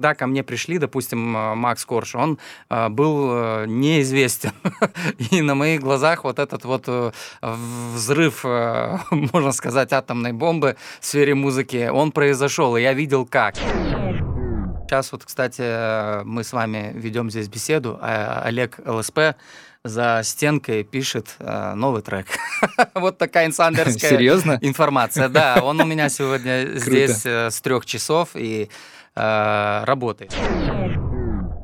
Когда ко мне пришли, допустим, э, Макс Корж, он э, был э, неизвестен. И на моих глазах вот этот вот взрыв, можно сказать, атомной бомбы в сфере музыки, он произошел, и я видел как. Сейчас вот, кстати, мы с вами ведем здесь беседу. А Олег ЛСП за стенкой пишет э, новый трек. вот такая инсайдерская Серьезно? информация. Да, он у меня сегодня здесь э, с трех часов и э, работает.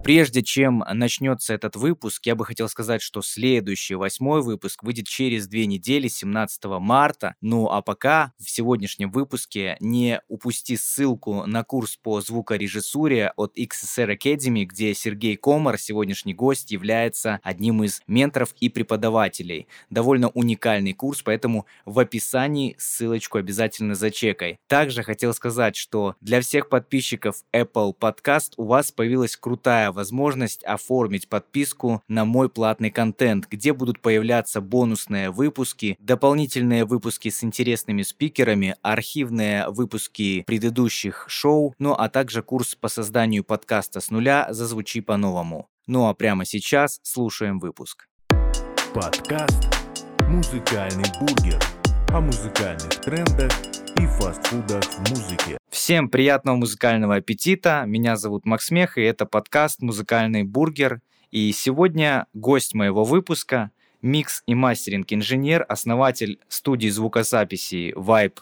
Прежде чем начнется этот выпуск, я бы хотел сказать, что следующий восьмой выпуск выйдет через две недели, 17 марта. Ну а пока в сегодняшнем выпуске не упусти ссылку на курс по звукорежиссуре от XSR Academy, где Сергей Комар, сегодняшний гость, является одним из менторов и преподавателей. Довольно уникальный курс, поэтому в описании ссылочку обязательно зачекай. Также хотел сказать, что для всех подписчиков Apple Podcast у вас появилась крутая возможность оформить подписку на мой платный контент, где будут появляться бонусные выпуски, дополнительные выпуски с интересными спикерами, архивные выпуски предыдущих шоу, ну а также курс по созданию подкаста с нуля «Зазвучи по-новому». Ну а прямо сейчас слушаем выпуск. Подкаст «Музыкальный бургер» о музыкальных трендах и фастфудах в музыке. Всем приятного музыкального аппетита. Меня зовут Макс Мех, и это подкаст «Музыкальный бургер». И сегодня гость моего выпуска – микс и мастеринг-инженер, основатель студии звукозаписи Vibe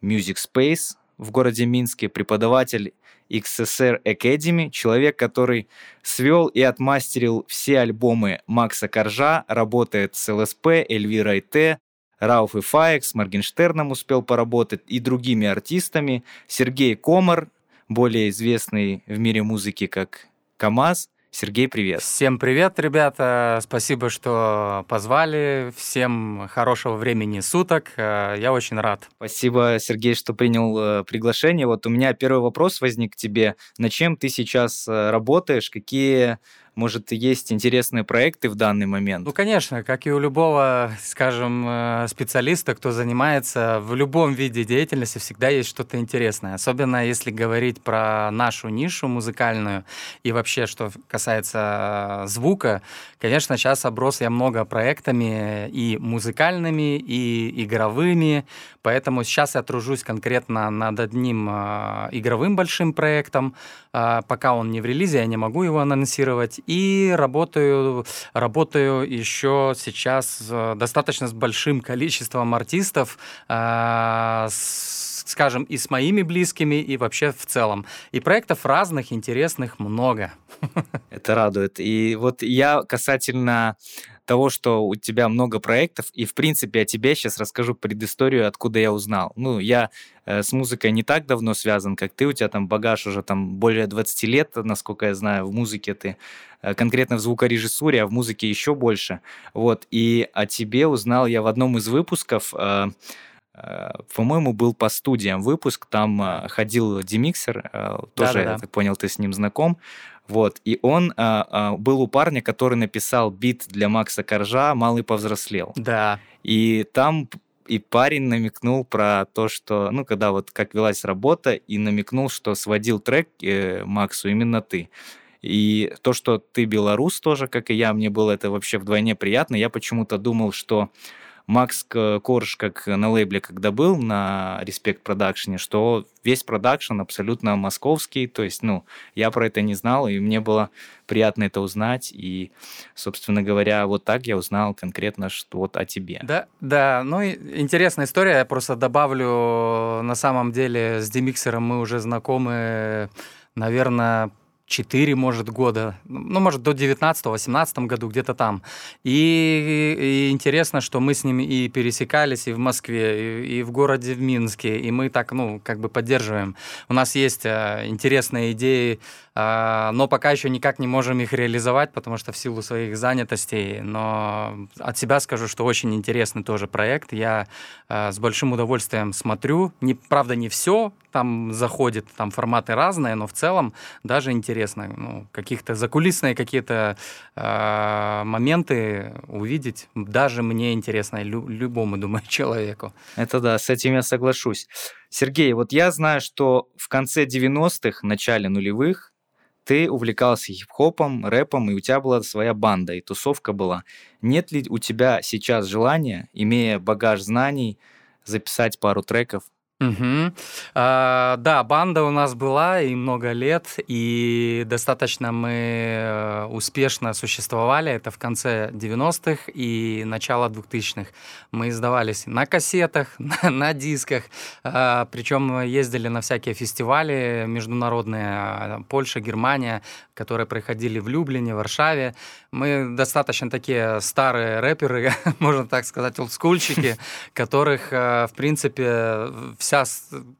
Music Space в городе Минске, преподаватель XSR Academy, человек, который свел и отмастерил все альбомы Макса Коржа, работает с ЛСП, Эльвирой Т, Рауф и Фаек, с Моргенштерном успел поработать и другими артистами. Сергей Комар, более известный в мире музыки как КамАЗ. Сергей, привет. Всем привет, ребята. Спасибо, что позвали. Всем хорошего времени суток. Э, я очень рад. Спасибо, Сергей, что принял э, приглашение. Вот у меня первый вопрос возник к тебе. На чем ты сейчас э, работаешь? Какие может, есть интересные проекты в данный момент? Ну, конечно, как и у любого, скажем, э, специалиста, кто занимается в любом виде деятельности, всегда есть что-то интересное. Особенно если говорить про нашу нишу музыкальную и вообще, что касается звука. Конечно, сейчас оброс я много проектами и музыкальными, и игровыми, поэтому сейчас я тружусь конкретно над одним э, игровым большим проектом. Э, пока он не в релизе, я не могу его анонсировать и работаю, работаю еще сейчас достаточно с большим количеством артистов, э, с, скажем, и с моими близкими, и вообще в целом. И проектов разных, интересных много. Это радует. И вот я касательно того, что у тебя много проектов, и, в принципе, о тебе сейчас расскажу предысторию, откуда я узнал. Ну, я э, с музыкой не так давно связан, как ты, у тебя там багаж уже там более 20 лет, насколько я знаю, в музыке ты, э, конкретно в звукорежиссуре, а в музыке еще больше. Вот, и о тебе узнал я в одном из выпусков, э, по-моему, был по студиям выпуск, там э, ходил Демиксер, э, тоже, Да-да-да. я так понял, ты с ним знаком. Вот, и он был у парня, который написал бит для Макса Коржа «Малый повзрослел». Да. И там и парень намекнул про то, что, ну, когда вот как велась работа, и намекнул, что сводил трек э, Максу именно ты. И то, что ты белорус тоже, как и я, мне было это вообще вдвойне приятно. Я почему-то думал, что Макс Корж, как на лейбле, когда был на Respect Production, что весь продакшн абсолютно московский, то есть, ну, я про это не знал, и мне было приятно это узнать, и, собственно говоря, вот так я узнал конкретно что вот о тебе. Да, да, ну, интересная история, я просто добавлю, на самом деле, с Демиксером мы уже знакомы, наверное, 4, может, года, ну, может, до 19-18 году, где-то там. И, и интересно, что мы с ними и пересекались и в Москве, и, и в городе в Минске, и мы так, ну, как бы поддерживаем. У нас есть а, интересные идеи, но пока еще никак не можем их реализовать, потому что в силу своих занятостей. Но от себя скажу, что очень интересный тоже проект. Я а, с большим удовольствием смотрю. Не, правда, не все там заходит, там форматы разные, но в целом даже интересно. Ну, каких-то закулисные какие-то э, моменты увидеть даже мне интересно, лю- любому, думаю, человеку. Это да, с этим я соглашусь. Сергей, вот я знаю, что в конце 90-х, начале нулевых ты увлекался хип-хопом, рэпом, и у тебя была своя банда, и тусовка была. Нет ли у тебя сейчас желания, имея багаж знаний, записать пару треков Угу. А, да, банда у нас была и много лет, и достаточно мы э, успешно существовали. Это в конце 90-х и начало 2000-х. Мы издавались на кассетах, на, на дисках, а, причем ездили на всякие фестивали международные, а, Польша, Германия, которые проходили в Люблине, Варшаве. Мы достаточно такие старые рэперы, можно так сказать, олдскульчики, которых, э, в принципе, вся,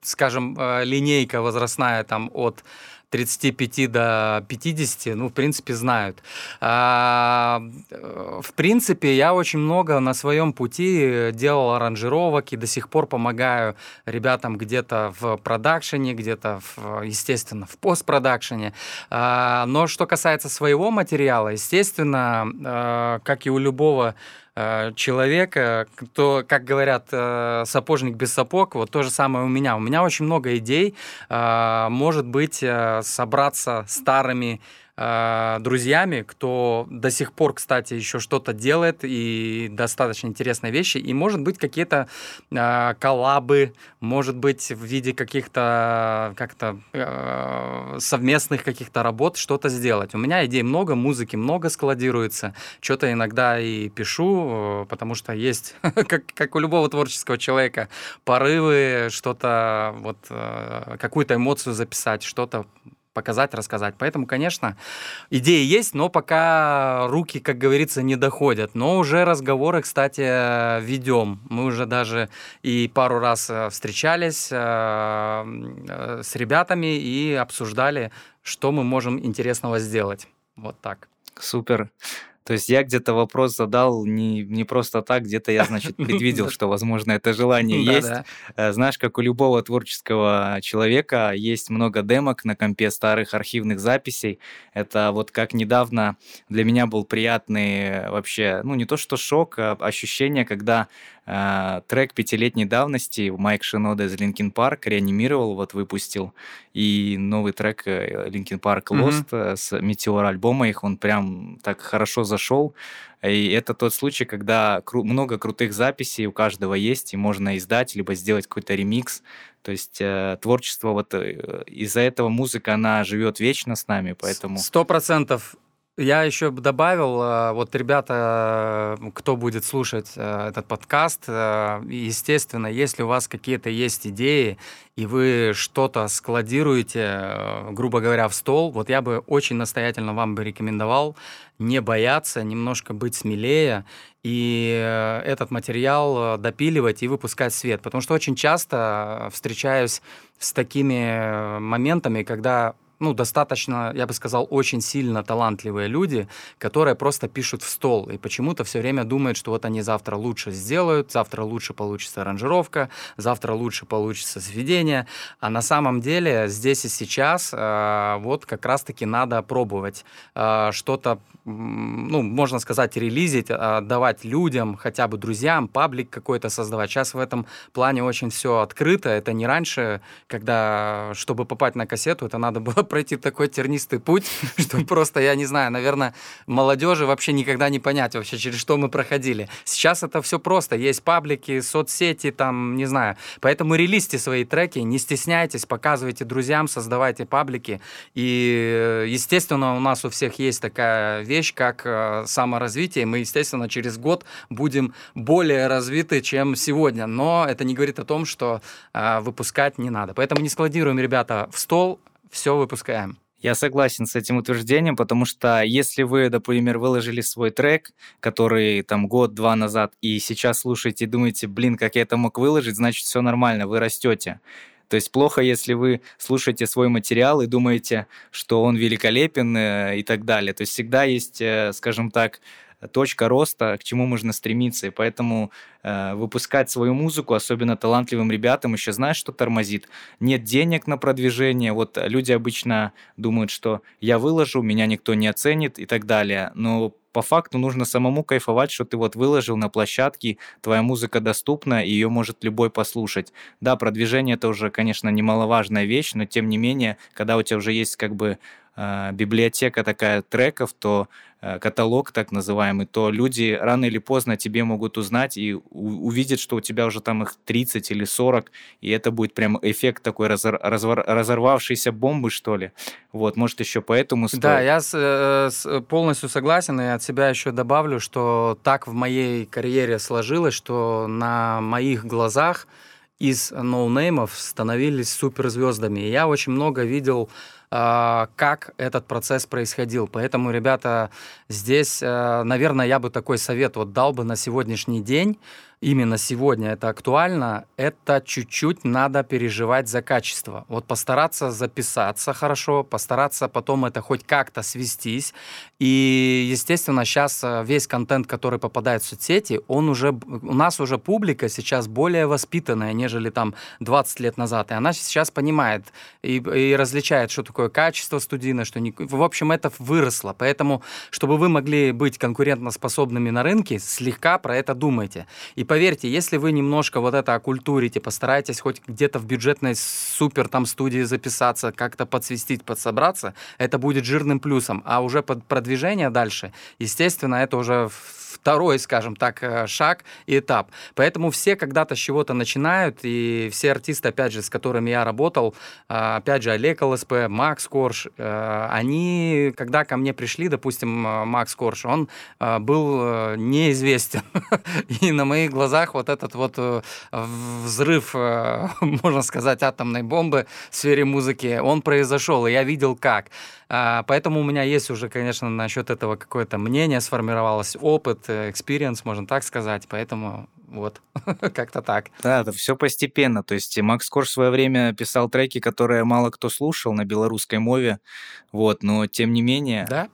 скажем, э, линейка возрастная там от 35 до 50, ну, в принципе, знают. А, э, в принципе, я очень много на своем пути делал аранжировок и до сих пор помогаю ребятам где-то в продакшене, где-то, в, естественно, в постпродакшене. А, но что касается своего материала, естественно, а, как и у любого Э, человека, кто, как говорят, э, сапожник без сапог, вот то же самое у меня. У меня очень много идей, э, может быть, собраться старыми э, друзьями, кто до сих пор, кстати, еще что-то делает и достаточно интересные вещи. И, может быть, какие-то э, коллабы, может быть, в виде каких-то как-то э, совместных каких-то работ что-то сделать. У меня идей много, музыки много складируется. Что-то иногда и пишу, потому что есть, как, как у любого творческого человека, порывы, что-то, вот, э, какую-то эмоцию записать, что-то показать, рассказать. Поэтому, конечно, идеи есть, но пока руки, как говорится, не доходят. Но уже разговоры, кстати, ведем. Мы уже даже и пару раз э, встречались э, э, с ребятами и обсуждали, что мы можем интересного сделать. Вот так. Супер. То есть я где-то вопрос задал не, не просто так, где-то я, значит, предвидел, что, возможно, это желание есть. Э, знаешь, как у любого творческого человека есть много демок на компе старых архивных записей. Это вот как недавно для меня был приятный вообще, ну не то что шок, а ощущение, когда э, трек пятилетней давности Майк Шинода из Linkin Park реанимировал, вот выпустил, и новый трек Linkin Park Lost mm-hmm. с Метеор альбома их, он прям так хорошо зашел. И это тот случай, когда кру- много крутых записей у каждого есть, и можно издать, либо сделать какой-то ремикс. То есть э, творчество, вот э, из-за этого музыка, она живет вечно с нами, поэтому... Сто процентов я еще добавил, э, вот ребята, э, кто будет слушать э, этот подкаст, естественно, если у вас какие-то есть идеи, и вы что-то складируете, грубо говоря, в стол, вот я бы очень настоятельно вам бы рекомендовал не бояться, немножко быть смелее и этот материал допиливать и выпускать в свет. Потому что очень часто встречаюсь с такими моментами, когда ну, достаточно, я бы сказал, очень сильно талантливые люди, которые просто пишут в стол и почему-то все время думают, что вот они завтра лучше сделают, завтра лучше получится аранжировка, завтра лучше получится сведение, а на самом деле здесь и сейчас э, вот как раз-таки надо пробовать э, что-то, ну, можно сказать, релизить, отдавать людям, хотя бы друзьям, паблик какой-то создавать. Сейчас в этом плане очень все открыто, это не раньше, когда, чтобы попасть на кассету, это надо было пройти такой тернистый путь, что просто, я не знаю, наверное, молодежи вообще никогда не понять вообще, через что мы проходили. Сейчас это все просто. Есть паблики, соцсети, там, не знаю. Поэтому релизьте свои треки, не стесняйтесь, показывайте друзьям, создавайте паблики. И, естественно, у нас у всех есть такая вещь, как э, саморазвитие. Мы, естественно, через год будем более развиты, чем сегодня. Но это не говорит о том, что э, выпускать не надо. Поэтому не складируем, ребята, в стол, все выпускаем. Я согласен с этим утверждением, потому что если вы, например, выложили свой трек, который там год-два назад, и сейчас слушаете и думаете, блин, как я это мог выложить, значит, все нормально, вы растете. То есть плохо, если вы слушаете свой материал и думаете, что он великолепен э, и так далее. То есть всегда есть, э, скажем так, точка роста, к чему можно стремиться. И поэтому э, выпускать свою музыку, особенно талантливым ребятам, еще знаешь, что тормозит? Нет денег на продвижение. Вот люди обычно думают, что я выложу, меня никто не оценит и так далее. Но по факту нужно самому кайфовать, что ты вот выложил на площадке, твоя музыка доступна, и ее может любой послушать. Да, продвижение это уже, конечно, немаловажная вещь, но тем не менее, когда у тебя уже есть как бы библиотека такая треков, то э, каталог так называемый, то люди рано или поздно тебе могут узнать и увидеть, что у тебя уже там их 30 или 40, и это будет прям эффект такой разор разор разорвавшейся бомбы, что ли. Вот, может, еще поэтому стоит. Да, я с, э, с, полностью согласен, и от себя еще добавлю, что так в моей карьере сложилось, что на моих глазах из ноунеймов становились суперзвездами. И я очень много видел как этот процесс происходил. Поэтому, ребята, здесь, э, наверное, я бы такой совет вот дал бы на сегодняшний день именно сегодня это актуально, это чуть-чуть надо переживать за качество. Вот постараться записаться хорошо, постараться потом это хоть как-то свестись. И, естественно, сейчас э, весь контент, который попадает в соцсети, он уже, у нас уже публика сейчас более воспитанная, нежели там 20 лет назад. И она сейчас понимает и, и различает, что такое качество студийное, что не... В общем, это выросло. Поэтому, чтобы вы могли быть конкурентоспособными на рынке, слегка про это думайте. И поверьте, если вы немножко вот это окультурите, постараетесь хоть где-то в бюджетной супер там студии записаться, как-то подсвистить, подсобраться, это будет жирным плюсом. А уже под продвижение дальше, естественно, это уже второй, скажем так, э, шаг и этап. Поэтому все когда-то с чего-то начинают, и все артисты, опять же, с которыми я работал, э, опять же, Олег ЛСП, Макс Корж, э, они, когда ко мне пришли, допустим, Макс Корж, он был неизвестен. И на моих глазах вот этот вот взрыв, можно сказать, атомной бомбы в сфере музыки, он произошел, и я видел как. А, поэтому у меня есть уже, конечно, насчет этого какое-то мнение сформировалось, опыт, experience, можно так сказать. Поэтому вот, как-то так. Да, это все постепенно. То есть Макс Корж в свое время писал треки, которые мало кто слушал на белорусской мове, вот, но тем не менее... Да?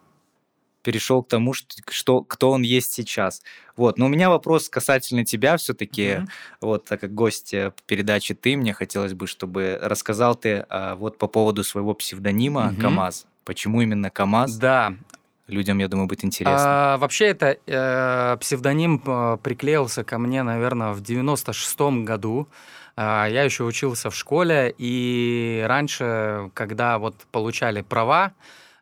перешел к тому, что, что кто он есть сейчас. Вот, но у меня вопрос касательно тебя все-таки. Mm-hmm. Вот, так как гость передачи ты, мне хотелось бы, чтобы рассказал ты а, вот по поводу своего псевдонима mm-hmm. КамАЗ. Почему именно КАМАЗ? Да. Людям, я думаю, будет интересно. А, вообще, это э, псевдоним э, приклеился ко мне, наверное, в 96-м году. Э, я еще учился в школе, и раньше, когда вот получали права,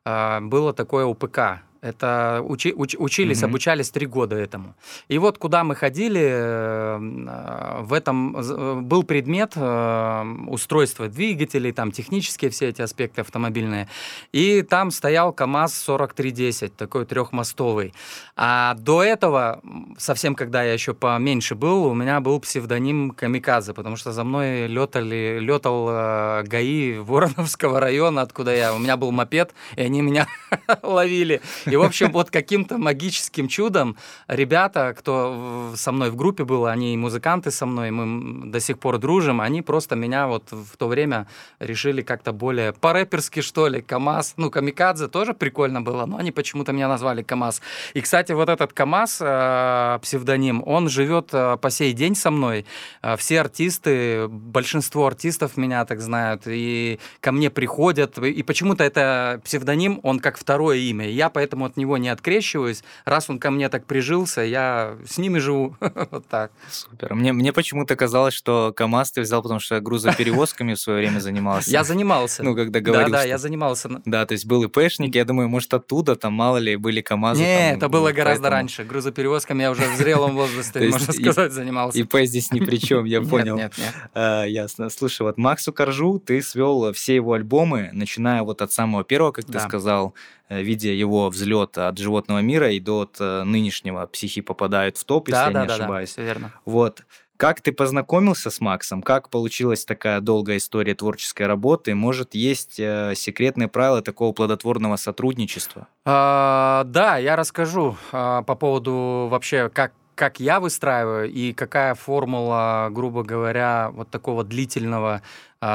э, было такое УПК это учи, уч, учились, mm-hmm. обучались три года этому. И вот куда мы ходили, э, в этом э, был предмет э, устройства двигателей, там технические все эти аспекты автомобильные. И там стоял КАМАЗ-4310, такой трехмостовый. А до этого, совсем когда я еще поменьше был, у меня был псевдоним Камиказы, потому что за мной летали, летал ГАИ Вороновского района, откуда я. У меня был мопед, и они меня ловили. И, в общем, вот каким-то магическим чудом ребята, кто со мной в группе был, они музыканты со мной, мы до сих пор дружим, они просто меня вот в то время решили как-то более по-рэперски, что ли, КамАЗ. Ну, Камикадзе тоже прикольно было, но они почему-то меня назвали КамАЗ. И, кстати, вот этот КамАЗ, э, псевдоним, он живет э, по сей день со мной. Э, все артисты, большинство артистов меня так знают, и ко мне приходят, и почему-то это псевдоним, он как второе имя. Я поэтому поэтому от него не открещиваюсь. Раз он ко мне так прижился, я с ними живу. вот так. Супер. Мне, мне почему-то казалось, что КАМАЗ ты взял, потому что грузоперевозками в свое время занимался. Я занимался. Ну, когда говорил, Да, да, я занимался. Да, то есть был ИПшник, я думаю, может, оттуда, там, мало ли, были КАМАЗы. Не, это было гораздо раньше. Грузоперевозками я уже в зрелом возрасте, можно сказать, занимался. ИП здесь ни при чем, я понял. Нет, нет, а, Ясно. Слушай, вот Максу Коржу ты свел все его альбомы, начиная вот от самого первого, как ты сказал, видя его взлет от животного мира и до от э, нынешнего психи попадают в топ, да, если да, я не да, ошибаюсь. Да, верно. Вот. Как ты познакомился с Максом? Как получилась такая долгая история творческой работы? Может, есть э, секретные правила такого плодотворного сотрудничества? А, да, я расскажу а, по поводу вообще, как как я выстраиваю и какая формула, грубо говоря, вот такого длительного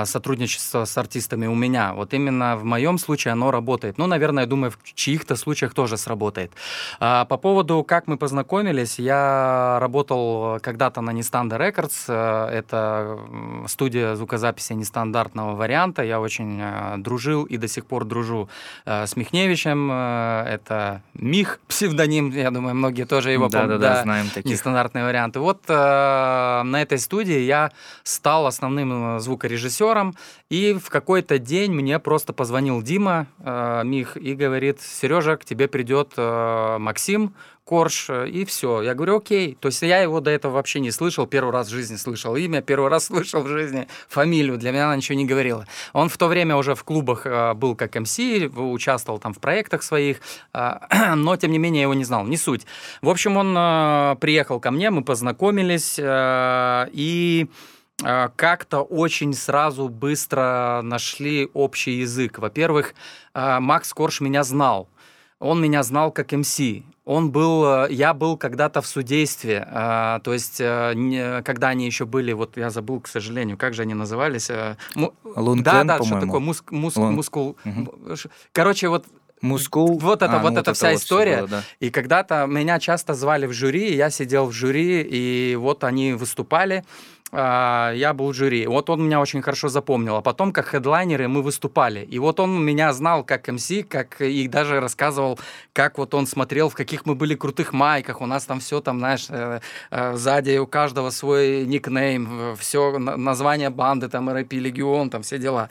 сотрудничество с артистами у меня. Вот именно в моем случае оно работает. Ну, наверное, я думаю, в чьих-то случаях тоже сработает. А, по поводу, как мы познакомились, я работал когда-то на Нестанда Records. Э, это студия звукозаписи нестандартного варианта. Я очень э, дружил и до сих пор дружу э, с Михневичем. Это Мих, псевдоним, я думаю, многие тоже его да, помнят. Да, да, знаем таких. Нестандартные варианты. Вот на этой студии я стал основным звукорежиссером звукорежиссером, и в какой-то день мне просто позвонил Дима э, Мих и говорит, Сережа, к тебе придет э, Максим, Корж, э, и все. Я говорю, окей. То есть я его до этого вообще не слышал, первый раз в жизни слышал имя, первый раз слышал в жизни фамилию, для меня она ничего не говорила. Он в то время уже в клубах э, был как МС, участвовал там в проектах своих, э, но тем не менее я его не знал, не суть. В общем, он приехал ко мне, мы познакомились, и как-то очень сразу быстро нашли общий язык. Во-первых, Макс Корж меня знал. Он меня знал как МС. Он был, э, я был когда-то в судействе, то есть, когда они еще были, вот я забыл, к сожалению, как же они назывались? Лункен, да, да, что такое, муск, муск, Лун... мускул. Угу. Короче, вот Мускул. Вот это, а, вот ну, эта вся история. Было, да. И когда-то меня часто звали в жюри, я сидел в жюри, и вот они выступали. А, я был в жюри. Вот он меня очень хорошо запомнил. А потом, как хедлайнеры, мы выступали. И вот он меня знал как МС, как и даже рассказывал, как вот он смотрел, в каких мы были крутых майках. У нас там все там, знаешь, э, э, сзади у каждого свой никнейм, все название банды, там РП Легион, там все дела.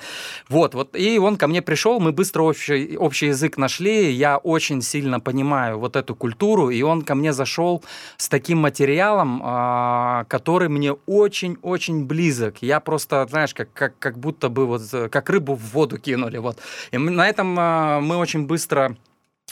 Вот, вот. И он ко мне пришел, мы быстро общий, общий язык нашли. Я очень сильно понимаю вот эту культуру, и он ко мне зашел с таким материалом, а, который мне очень очень-очень близок. Я просто, знаешь, как, как, как будто бы вот как рыбу в воду кинули. Вот. И на этом э, мы очень быстро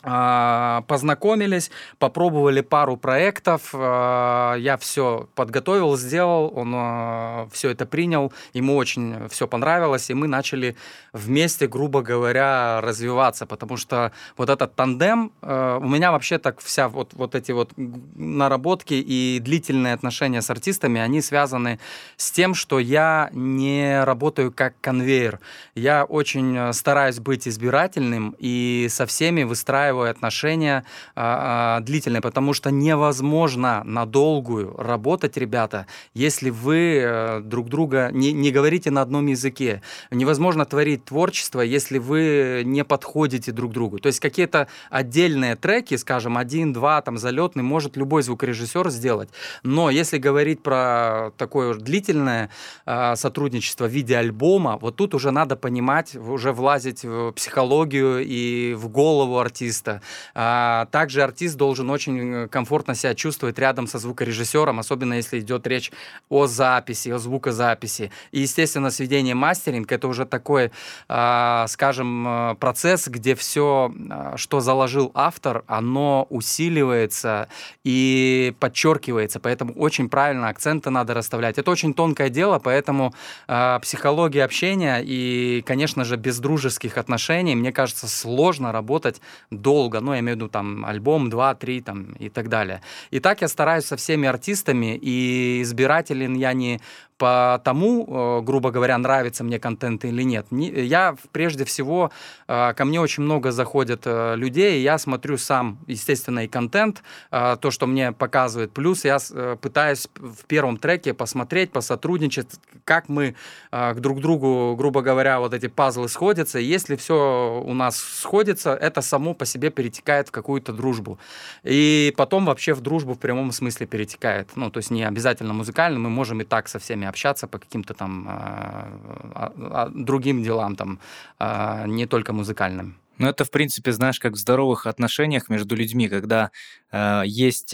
познакомились, попробовали пару проектов, а, я все подготовил, сделал, он а, все это принял, ему очень все понравилось, и мы начали вместе, грубо говоря, развиваться, потому что вот этот тандем, у меня вообще так вся вот, вот эти вот наработки и длительные отношения с артистами, они связаны с тем, что я не работаю как конвейер, я очень стараюсь быть избирательным и со всеми выстраивать выстраиваю отношения а, а, длительные, потому что невозможно на долгую работать, ребята, если вы а, друг друга не, не говорите на одном языке. Невозможно творить творчество, если вы не подходите друг другу. То есть какие-то отдельные треки, скажем, один, два, там, залетный, может любой звукорежиссер сделать. Но если говорить про такое длительное э, сотрудничество в виде альбома, вот тут уже надо понимать, уже влазить в психологию и в голову артиста, артиста. А, также артист должен очень э, комфортно себя чувствовать рядом со звукорежиссером, особенно если идет речь о записи, о звукозаписи. И, естественно, сведение мастеринг это уже такой, а, скажем, э, процесс, где все, а, что заложил автор, оно усиливается и подчеркивается. Поэтому очень правильно акценты надо расставлять. Это очень тонкое дело, поэтому э, психология общения и, конечно же, без дружеских отношений, мне кажется, сложно работать долго, ну, я имею в виду там альбом, два, три там и так далее. И так я стараюсь со всеми артистами, и избирателен я не по тому, э, грубо говоря, нравится мне контент или нет. Я прежде всего, э, ко мне очень много заходят э, людей, я смотрю сам, естественно, и контент, то, что мне показывает. Плюс я пытаюсь в первом треке посмотреть, посотрудничать, как мы к друг другу, грубо говоря, вот эти пазлы сходятся. Если все у нас сходится, это само по себе перетекает в какую-то дружбу. И потом вообще в дружбу в прямом смысле перетекает. Ну, то есть не обязательно музыкально, мы можем и так со всеми общаться по каким-то там а, а, другим делам, там, а, не только музыкальным. Ну, это, в принципе, знаешь, как в здоровых отношениях между людьми, когда э, есть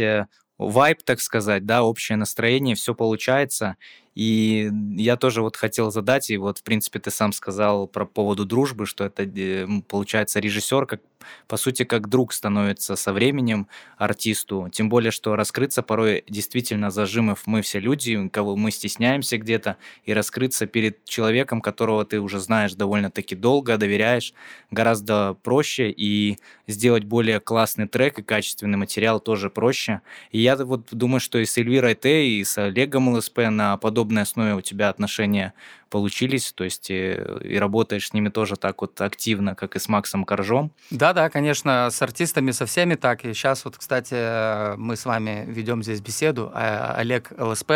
вайб, так сказать, да, общее настроение, все получается, и я тоже вот хотел задать, и вот, в принципе, ты сам сказал про поводу дружбы, что это, э, получается, режиссер, как, по сути, как друг становится со временем артисту. Тем более, что раскрыться порой действительно зажимов мы все люди, кого мы стесняемся где-то, и раскрыться перед человеком, которого ты уже знаешь довольно-таки долго, доверяешь, гораздо проще, и сделать более классный трек и качественный материал тоже проще. И я вот думаю, что и с Эльвирой Т, и с Олегом ЛСП на подобном подобной основе у тебя отношения получились, то есть и, э, и работаешь с ними тоже так вот активно, как и с Максом Коржом. Да-да, конечно, с артистами со всеми так. И сейчас вот, кстати, мы с вами ведем здесь беседу. А Олег ЛСП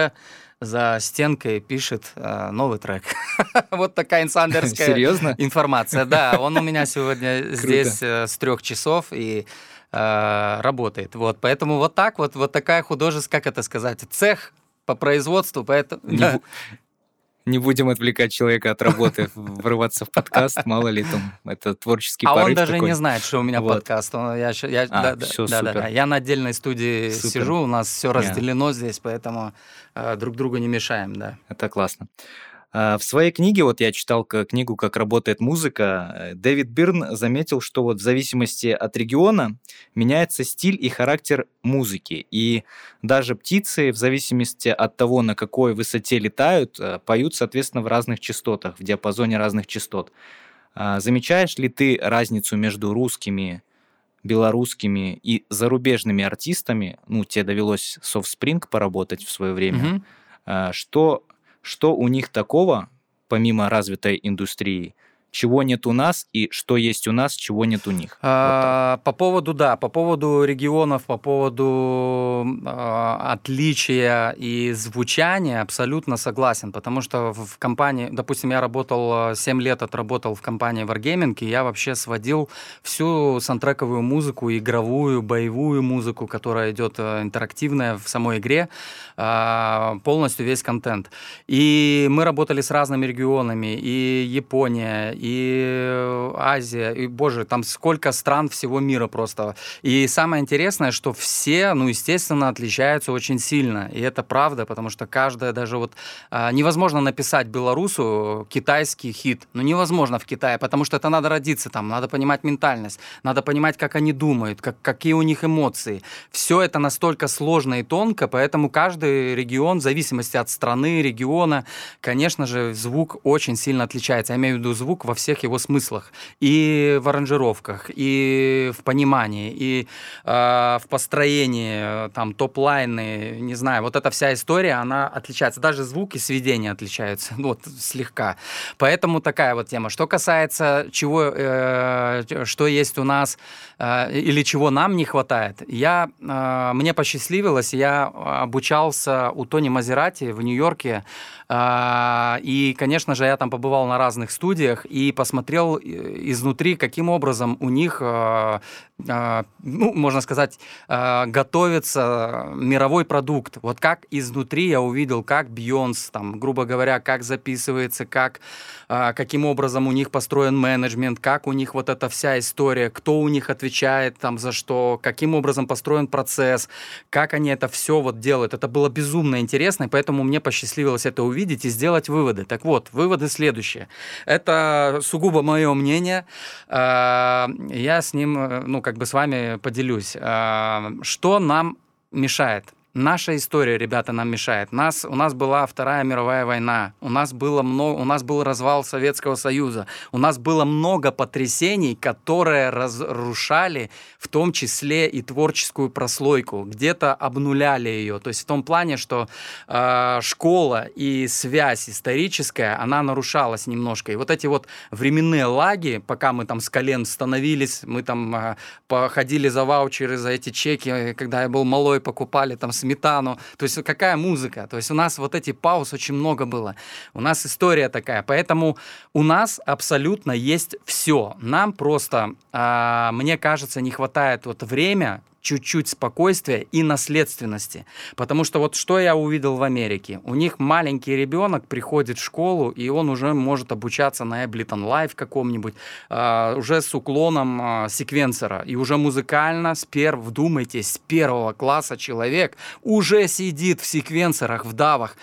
за стенкой пишет э, новый трек. вот такая инсандерская Серьезно? информация. Да, он у меня сегодня здесь э, с трех часов и э, работает. Вот, поэтому вот так вот, вот такая художественная, как это сказать, цех по производству, поэтому... Не, Не будем отвлекать человека от работы, врываться в подкаст, мало ли там, это творческий а он даже такой. не знает, что у меня Вот. подкаст. Он- я, я- А, да, да, всё, да, да, да. Я на отдельной студии Супер. сижу, у нас все разделено здесь, поэтому э, друг другу не мешаем, да. Это классно. А, В своей книге, вот я читал книгу «Как работает музыка», э, Дэвид Бирн заметил, что вот в зависимости от региона меняется стиль и характер музыки. И даже птицы, в зависимости от того, на какой высоте летают, э, поют, соответственно, в разных частотах, в диапазоне разных частот. А, Замечаешь ли ты разницу между русскими, белорусскими и зарубежными артистами? Ну, тебе довелось с Offspring поработать в свое время. А, Что, что у них такого, помимо развитой индустрии, чего нет у нас и что есть у нас, чего нет у них? Вот так. А, По поводу, да, по поводу регионов, по поводу а, отличия и звучания абсолютно согласен, потому что в компании, допустим, я работал 7 лет, отработал в компании Wargaming, и я вообще сводил всю саундтрековую музыку, игровую, боевую музыку, которая идет э, интерактивная в самой игре, а, полностью весь контент. И мы работали с разными регионами, и Япония, и Азия, и, боже, там сколько стран всего мира просто. И самое интересное, что все, ну, естественно, отличаются очень сильно. И это правда, потому что каждая даже вот... а, невозможно написать белорусу китайский хит. Ну, невозможно в Китае, потому что это надо родиться там, надо понимать ментальность, надо понимать, как они думают, как, какие у них эмоции. Все это настолько сложно и тонко, поэтому каждый регион, в зависимости от страны, региона, конечно же, звук очень сильно отличается. Я имею в виду звук во всех его смыслах. И в аранжировках, и в понимании, и э, в построении, э, там, топ-лайны, не знаю, вот эта вся история, она отличается. Даже звук и сведения отличаются, ну, вот, слегка. Поэтому такая вот тема. Что касается чего, э, что есть у нас, э, или чего нам не хватает, я, э, мне посчастливилось, я обучался у Тони Мазерати в Нью-Йорке, а, И, конечно же, я там побывал на разных студиях и посмотрел э, изнутри, каким образом у них, э, э, ну, можно сказать, готовится мировой продукт. Вот как изнутри я увидел, как Бьонс, там, грубо говоря, как записывается, как, каким образом у них построен менеджмент, как у них вот эта вся история, кто у них отвечает там за что, каким образом построен процесс, как они это все вот делают. Это было безумно интересно, и поэтому мне посчастливилось это увидеть и сделать выводы. Так вот, выводы следующие. Это сугубо мое мнение. А, Я с ним, э, ну, как бы с вами поделюсь. А, Что нам мешает? Наша история, ребята, нам мешает. Нас, у нас была Вторая мировая война, у нас, было много, у нас был развал Советского Союза, у нас было много потрясений, которые разрушали в том числе и творческую прослойку, где-то обнуляли ее. То есть в том плане, что э, школа и связь историческая, она нарушалась немножко. И вот эти вот временные лаги, пока мы там с колен становились, мы там э, походили за ваучеры, за эти чеки, когда я был малой, покупали там сметану. То есть какая музыка? То есть у нас вот эти пауз очень много было. У нас история такая. Поэтому у нас абсолютно есть все. Нам просто, э, мне кажется, не хватает вот время чуть-чуть спокойствия и наследственности. Потому что вот что я увидел в Америке. У них маленький ребенок приходит в школу, и он уже может обучаться на Ableton Live каком-нибудь, а, уже с уклоном а, секвенсора. И уже музыкально, с пер... вдумайтесь, с первого класса человек уже сидит в секвенсорах, в давах.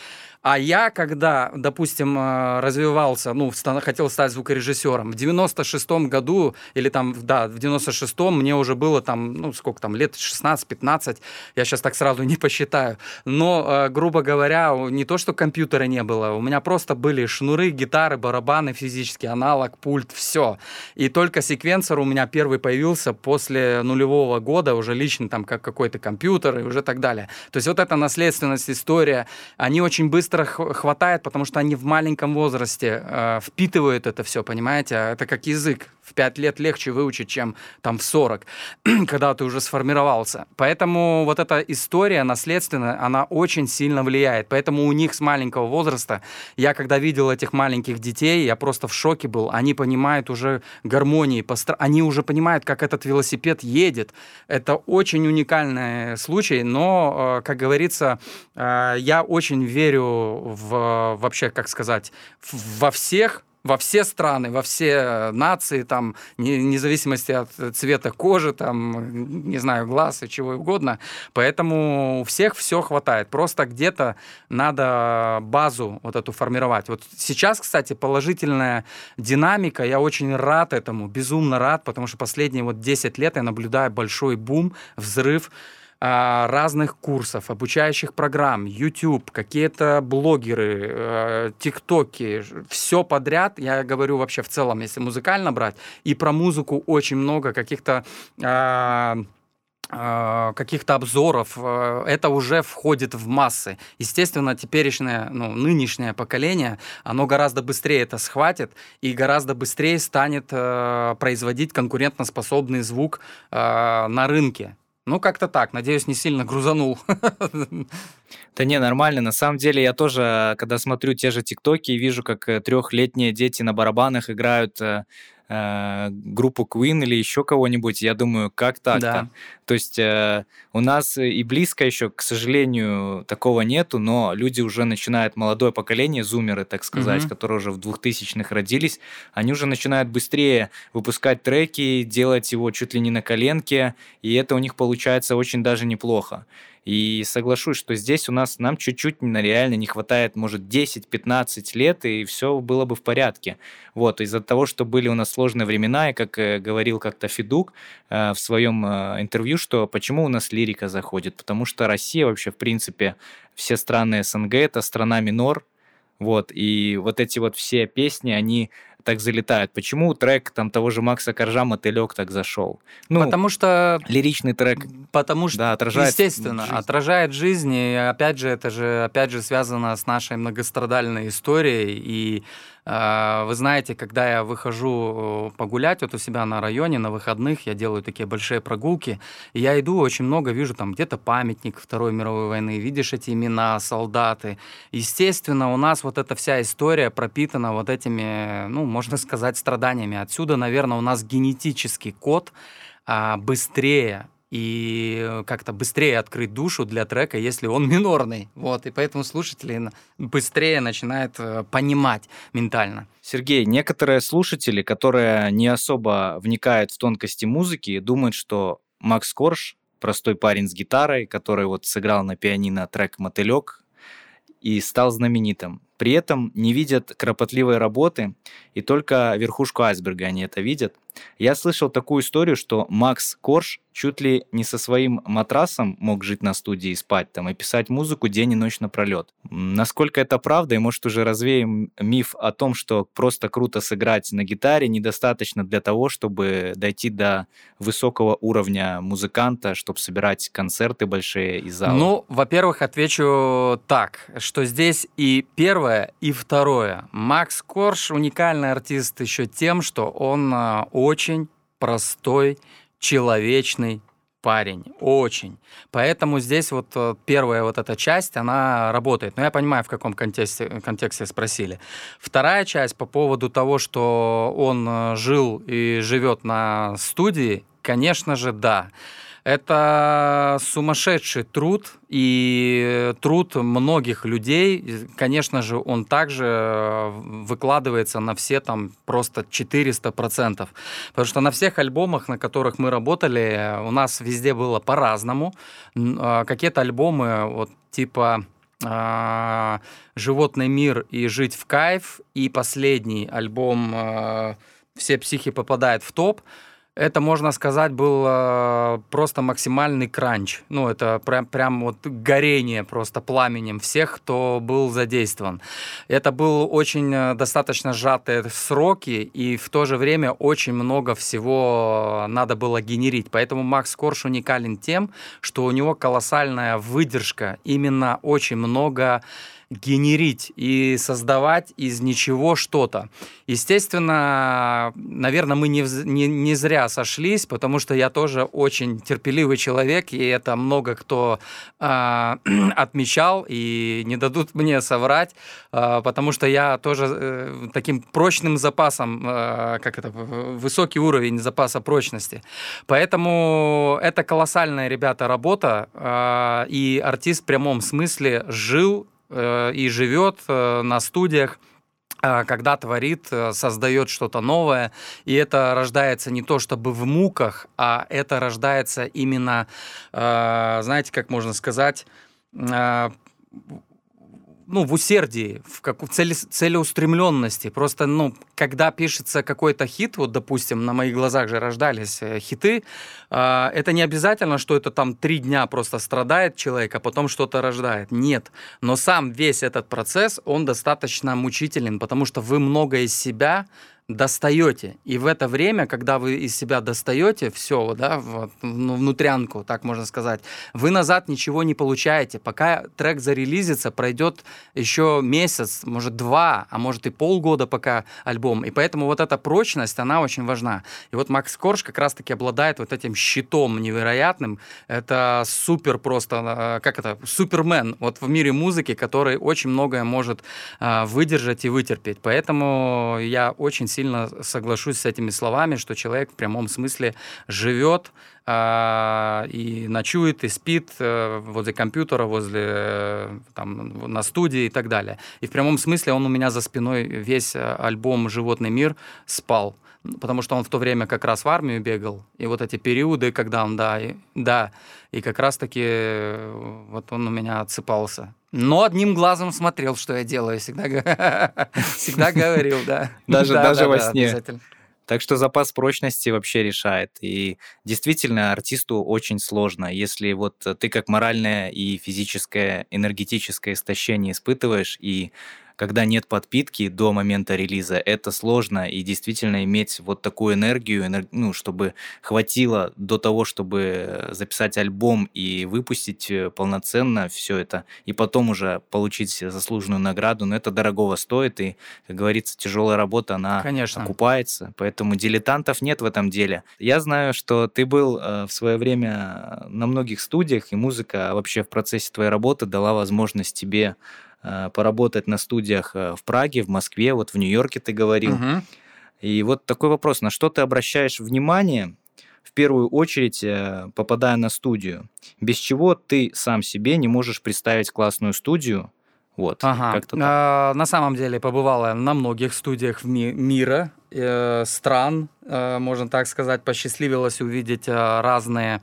А я, когда, допустим, э, развивался, ну, хотел стать звукорежиссером, в 96-м году, или там, да, в 96-м мне уже было там, ну, сколько там, лет 16-15, я сейчас так сразу не посчитаю. Но, э, грубо говоря, не то, что компьютера не было, у меня просто были шнуры, гитары, барабаны, физический аналог, пульт, все. И только секвенсор у меня первый появился после нулевого года, уже лично там как какой-то компьютер и уже так далее. То есть вот эта наследственность, история, они очень быстро х- хватает, потому что они в маленьком возрасте э, впитывают это все, понимаете? А Это как язык. В 5 лет легче выучить, чем там в 40, когда ты уже сформировался. Поэтому вот эта история наследственная, она очень сильно влияет. Поэтому у них с маленького возраста, я когда видел этих маленьких детей, я просто в шоке был. Они понимают уже гармонии, они уже понимают, как этот велосипед едет. Это очень уникальный случай, но, э, как говорится, э, я очень верю в, вообще, как сказать, во всех во все страны, во все нации, там, вне зависимости от цвета кожи, там, не знаю, глаз и чего угодно. Поэтому у всех все хватает. Просто где-то надо базу вот эту формировать. Вот сейчас, кстати, положительная динамика, я очень рад этому, безумно рад, потому что последние вот 10 лет я наблюдаю большой бум, взрыв разных курсов, обучающих программ, YouTube, какие-то блогеры, э, тиктоки, все подряд. Я говорю вообще в целом, если музыкально брать, и про музыку очень много каких-то а, а, каких-то обзоров, э, это уже входит в массы. Естественно, теперешнее, ну, нынешнее поколение, оно гораздо быстрее это схватит и гораздо быстрее станет э, производить конкурентоспособный звук э, на рынке. Ну, как-то так. Надеюсь, не сильно грузанул. Да не, нормально. На самом деле, я тоже, когда смотрю те же ТикТоки, вижу, как э, трехлетние дети на барабанах играют э, группу Queen или еще кого-нибудь, я думаю, как так-то? Да. То есть э, у нас и близко еще, к сожалению, такого нету, но люди уже начинают, молодое поколение, зумеры, так сказать, угу. которые уже в 2000-х родились, они уже начинают быстрее выпускать треки, делать его чуть ли не на коленке, и это у них получается очень даже неплохо. И соглашусь, что здесь у нас нам чуть-чуть реально не хватает, может, 10-15 лет, и все было бы в порядке. Вот, из-за того, что были у нас сложные времена, и как э, говорил как-то Федук э, в своем э, интервью, что почему у нас лирика заходит, потому что Россия вообще, в принципе, все страны СНГ — это страна минор, вот, и вот эти вот все песни, они так залетают? Почему трек там того же Макса Коржа «Мотылек» так зашел? Ну, потому что... Лиричный трек. Потому что, да, отражает естественно, жизнь. отражает жизнь, и опять же, это же, опять же, связано с нашей многострадальной историей, и а, вы знаете, когда я выхожу э, погулять вот у себя на районе на выходных, я делаю такие большие прогулки, и я иду, очень много вижу там где-то памятник Второй мировой войны, видишь эти имена, солдаты. Естественно, у нас вот эта вся история пропитана вот этими, ну, можно сказать, страданиями. Отсюда, наверное, у нас генетический код а, быстрее и как-то быстрее открыть душу для трека, если он минорный. Вот, и поэтому слушатели быстрее начинают э, понимать ментально. Сергей, некоторые слушатели, которые не особо вникают в тонкости музыки, думают, что Макс Корж простой парень с гитарой, который вот сыграл на пианино трек «Мотылек» и стал знаменитым. При этом не видят кропотливой работы, и только верхушку айсберга они это видят. Я слышал такую историю, что Макс Корж чуть ли не со своим матрасом мог жить на студии и спать там, и писать музыку день и ночь напролет. Насколько это правда, и может уже развеем миф о том, что просто круто сыграть на гитаре недостаточно для того, чтобы дойти до высокого уровня музыканта, чтобы собирать концерты большие и залы? Ну, во-первых, отвечу так, что здесь и первое, и второе. Макс Корж уникальный артист еще тем, что он а, очень простой, человечный парень, очень. Поэтому здесь вот э, первая вот эта часть, она работает. Но я понимаю, в каком контексте, контексте спросили. Вторая часть по поводу того, что он э, жил и живет на студии, конечно же, да. Это сумасшедший труд и труд многих людей. Конечно же, он также э, выкладывается на все там просто 400%. Потому что на всех альбомах, на которых мы работали, у нас везде было по-разному. А, какие-то альбомы вот типа а, «Животный мир» и «Жить в кайф», и последний альбом «Все психи попадают в топ», это, можно сказать, был э, просто максимальный кранч. Ну, это прям, прям вот горение просто пламенем всех, кто был задействован. Это был очень э, достаточно сжатые сроки, и в то же время очень много всего надо было генерить. Поэтому Макс Корж уникален тем, что у него колоссальная выдержка, именно очень много генерить и создавать из ничего что-то. Естественно, наверное, мы не, не, не зря сошлись, потому что я тоже очень терпеливый человек, и это много кто э, отмечал, и не дадут мне соврать, э, потому что я тоже э, таким прочным запасом, э, как это, высокий уровень запаса прочности. Поэтому это колоссальная, ребята, работа, э, и артист в прямом смысле жил и живет э, на студиях э, когда творит, э, создает что-то новое, и это рождается не то чтобы в муках, а это рождается именно, знаете, как можно сказать, ну, в усердии, в, как, в цели, целеустремленности. Просто, ну, когда пишется какой-то хит, вот, допустим, на моих глазах же рождались э, хиты, э, это не обязательно, что это там три дня просто страдает человек, а потом что-то рождает. Нет. Но сам весь этот процесс, он достаточно мучителен, потому что вы много из себя достаете. И в это время, когда вы из себя достаете все, да, вот, ну, внутрянку, так можно сказать, вы назад ничего не получаете. Пока трек зарелизится, пройдет еще месяц, может два, а может и полгода пока альбом. И поэтому вот эта прочность, она очень важна. И вот Макс Корж как раз-таки обладает вот этим щитом невероятным. Это супер просто, э, как это, супермен вот в мире музыки, который очень многое может э, выдержать и вытерпеть. Поэтому я очень сильно сильно соглашусь с этими словами, что человек в прямом смысле живет э, и ночует, и спит э, возле компьютера, возле э, там, на студии и так далее. И в прямом смысле он у меня за спиной весь э, альбом «Животный мир» спал потому что он в то время как раз в армию бегал, и вот эти периоды, когда он, да, и, да, и как раз-таки э, вот он у меня отсыпался. Но одним глазом смотрел, что я делаю, всегда, всегда говорил, да. Даже, даже во сне. Так что запас прочности вообще решает. И действительно, артисту очень сложно. Если вот ты как моральное и физическое, энергетическое истощение испытываешь, и когда нет подпитки до момента релиза, это сложно, и действительно иметь вот такую энергию, энер... ну, чтобы хватило до того, чтобы записать альбом и выпустить э, полноценно все это, и потом уже получить заслуженную награду, но это дорогого стоит, и, как говорится, тяжелая работа, она Конечно. окупается, поэтому дилетантов нет в этом деле. Я знаю, что ты был э, в свое время на многих студиях, и музыка вообще в процессе твоей работы дала возможность тебе поработать на студиях э, в Праге, в Москве, вот в Нью-Йорке ты говорил. Угу. И вот такой вопрос, на что ты обращаешь внимание, в первую очередь, э, попадая на студию, без чего ты сам себе не можешь представить классную студию, вот, ага. А, на самом деле побывала на многих студиях ми- мира, э, стран, э, можно так сказать, посчастливилось увидеть э, разные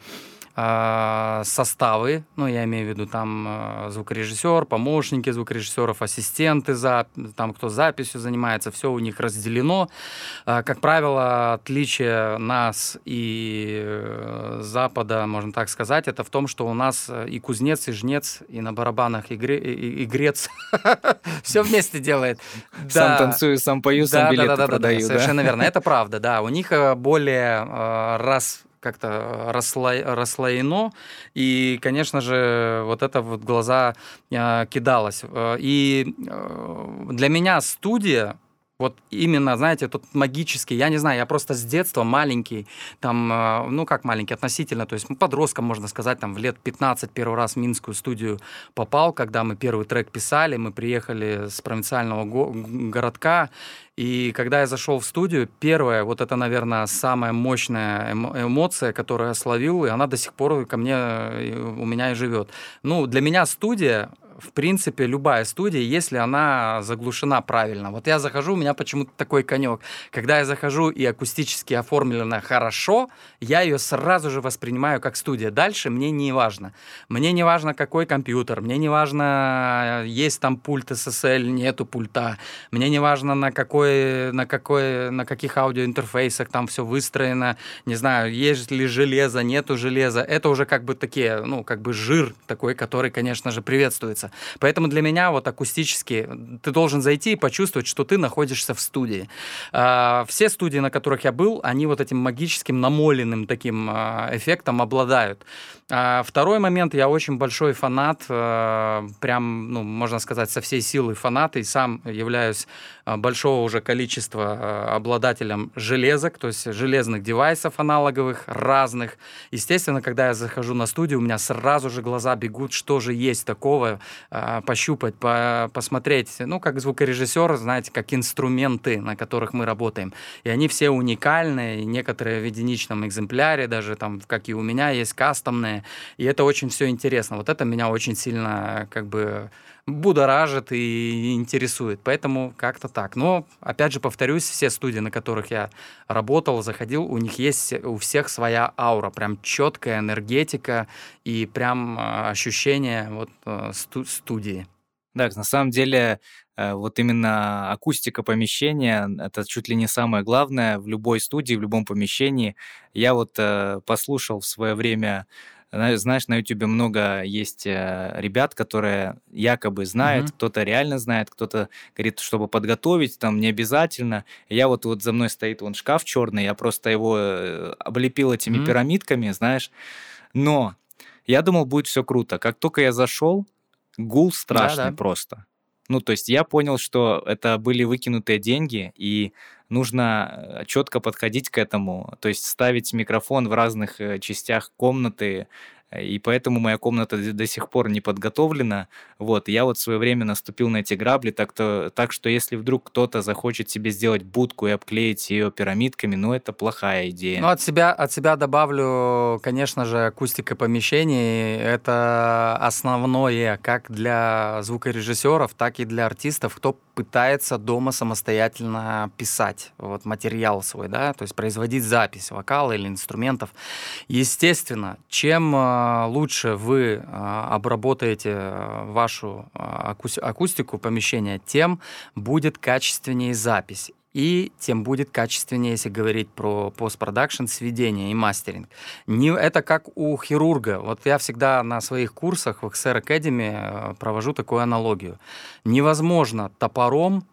составы, ну, я имею в виду там а, звукорежиссер, помощники звукорежиссеров, ассистенты, за, там кто записью занимается, все у них разделено. А, как правило, отличие нас и э, Запада, можно так сказать, это в том, что у нас и кузнец, и жнец, и на барабанах, и, гре, и, и грец все вместе делает. Сам танцую, сам пою, сам билеты продаю. Совершенно верно, это правда, да. У них э, более раз как-то рассло... расслоено, и, конечно же, вот это вот глаза э, кидалось. Э, и э, для меня студия вот именно, знаете, тот магический, я не знаю, я просто с детства маленький, там, э, ну как маленький относительно, то есть подростком, можно сказать, там в лет 15 первый раз в Минскую студию попал, когда мы первый трек писали, мы приехали с провинциального го- городка, и когда я зашел в студию, первая, вот это, наверное, самая мощная эмо- эмоция, которую я словил, и она до сих пор ко мне, э, у меня и живет. Ну, для меня студия в принципе, любая студия, если она заглушена правильно. Вот я захожу, у меня почему-то такой конек. Когда я захожу и акустически оформлена хорошо, я ее сразу же воспринимаю как студия. Дальше мне не важно. Мне не важно, какой компьютер, мне не важно, есть там пульт SSL, нету пульта. Мне не важно, на, какой, на, какой, на каких аудиоинтерфейсах там все выстроено. Не знаю, есть ли железо, нету железа. Это уже как бы такие, ну, как бы жир такой, который, конечно же, приветствуется находится. Поэтому для меня вот акустически ты должен зайти и почувствовать, что ты находишься в студии. А, все студии, на которых я был, они вот этим магическим намоленным таким а, эффектом обладают. А, второй момент, я очень большой фанат, прям, ну, можно сказать, со всей силы фанат, и сам являюсь большого уже количества обладателем железок, то есть железных девайсов аналоговых, разных. Естественно, когда я захожу на студию, у меня сразу же глаза бегут, что же есть такого, а, пощупать, по, посмотреть, ну, как звукорежиссер, знаете, как инструменты, на которых мы работаем. И они все уникальные, некоторые в единичном экземпляре, даже там, как и у меня, есть кастомные, и это очень все интересно. Вот это меня очень сильно, как бы, будоражит и интересует. Поэтому как-то так. Но, опять же, повторюсь, все студии, на которых я работал, заходил, у них есть у всех своя аура, прям четкая энергетика и прям э, ощущение вот э, студии. Да, на самом деле э, вот именно акустика помещения — это чуть ли не самое главное в любой студии, в любом помещении. Я вот послушал в свое время знаешь, на YouTube много есть э, ребят, которые якобы знают, mm-hmm. кто-то реально знает, кто-то говорит, чтобы подготовить, там не обязательно. Я вот, вот за мной стоит вон шкаф черный, я просто его э, облепил этими mm-hmm. пирамидками, знаешь. Но я думал, будет все круто. Как только я зашел, гул страшный да, да. просто. Ну, то есть я понял, что это были выкинутые деньги, и нужно э, четко подходить к этому, то есть ставить микрофон в разных э, частях комнаты, и поэтому моя комната до сих пор не подготовлена. Вот, я вот в свое время наступил на эти грабли, так, то, так что если вдруг кто-то захочет себе сделать будку и обклеить ее пирамидками, ну, это плохая идея. Ну, от себя, от себя добавлю, конечно же, акустика помещений. Это основное как для звукорежиссеров, так и для артистов, кто пытается дома самостоятельно писать вот материал свой, да, то есть производить запись вокала или инструментов. Естественно, чем а, лучше вы а, обработаете а, вашу акустику помещения, тем будет качественнее запись и тем будет качественнее, если говорить про постпродакшн, сведение и мастеринг. Не, это как у хирурга. Вот я всегда на своих курсах в XR Academy э, провожу такую аналогию. Невозможно топором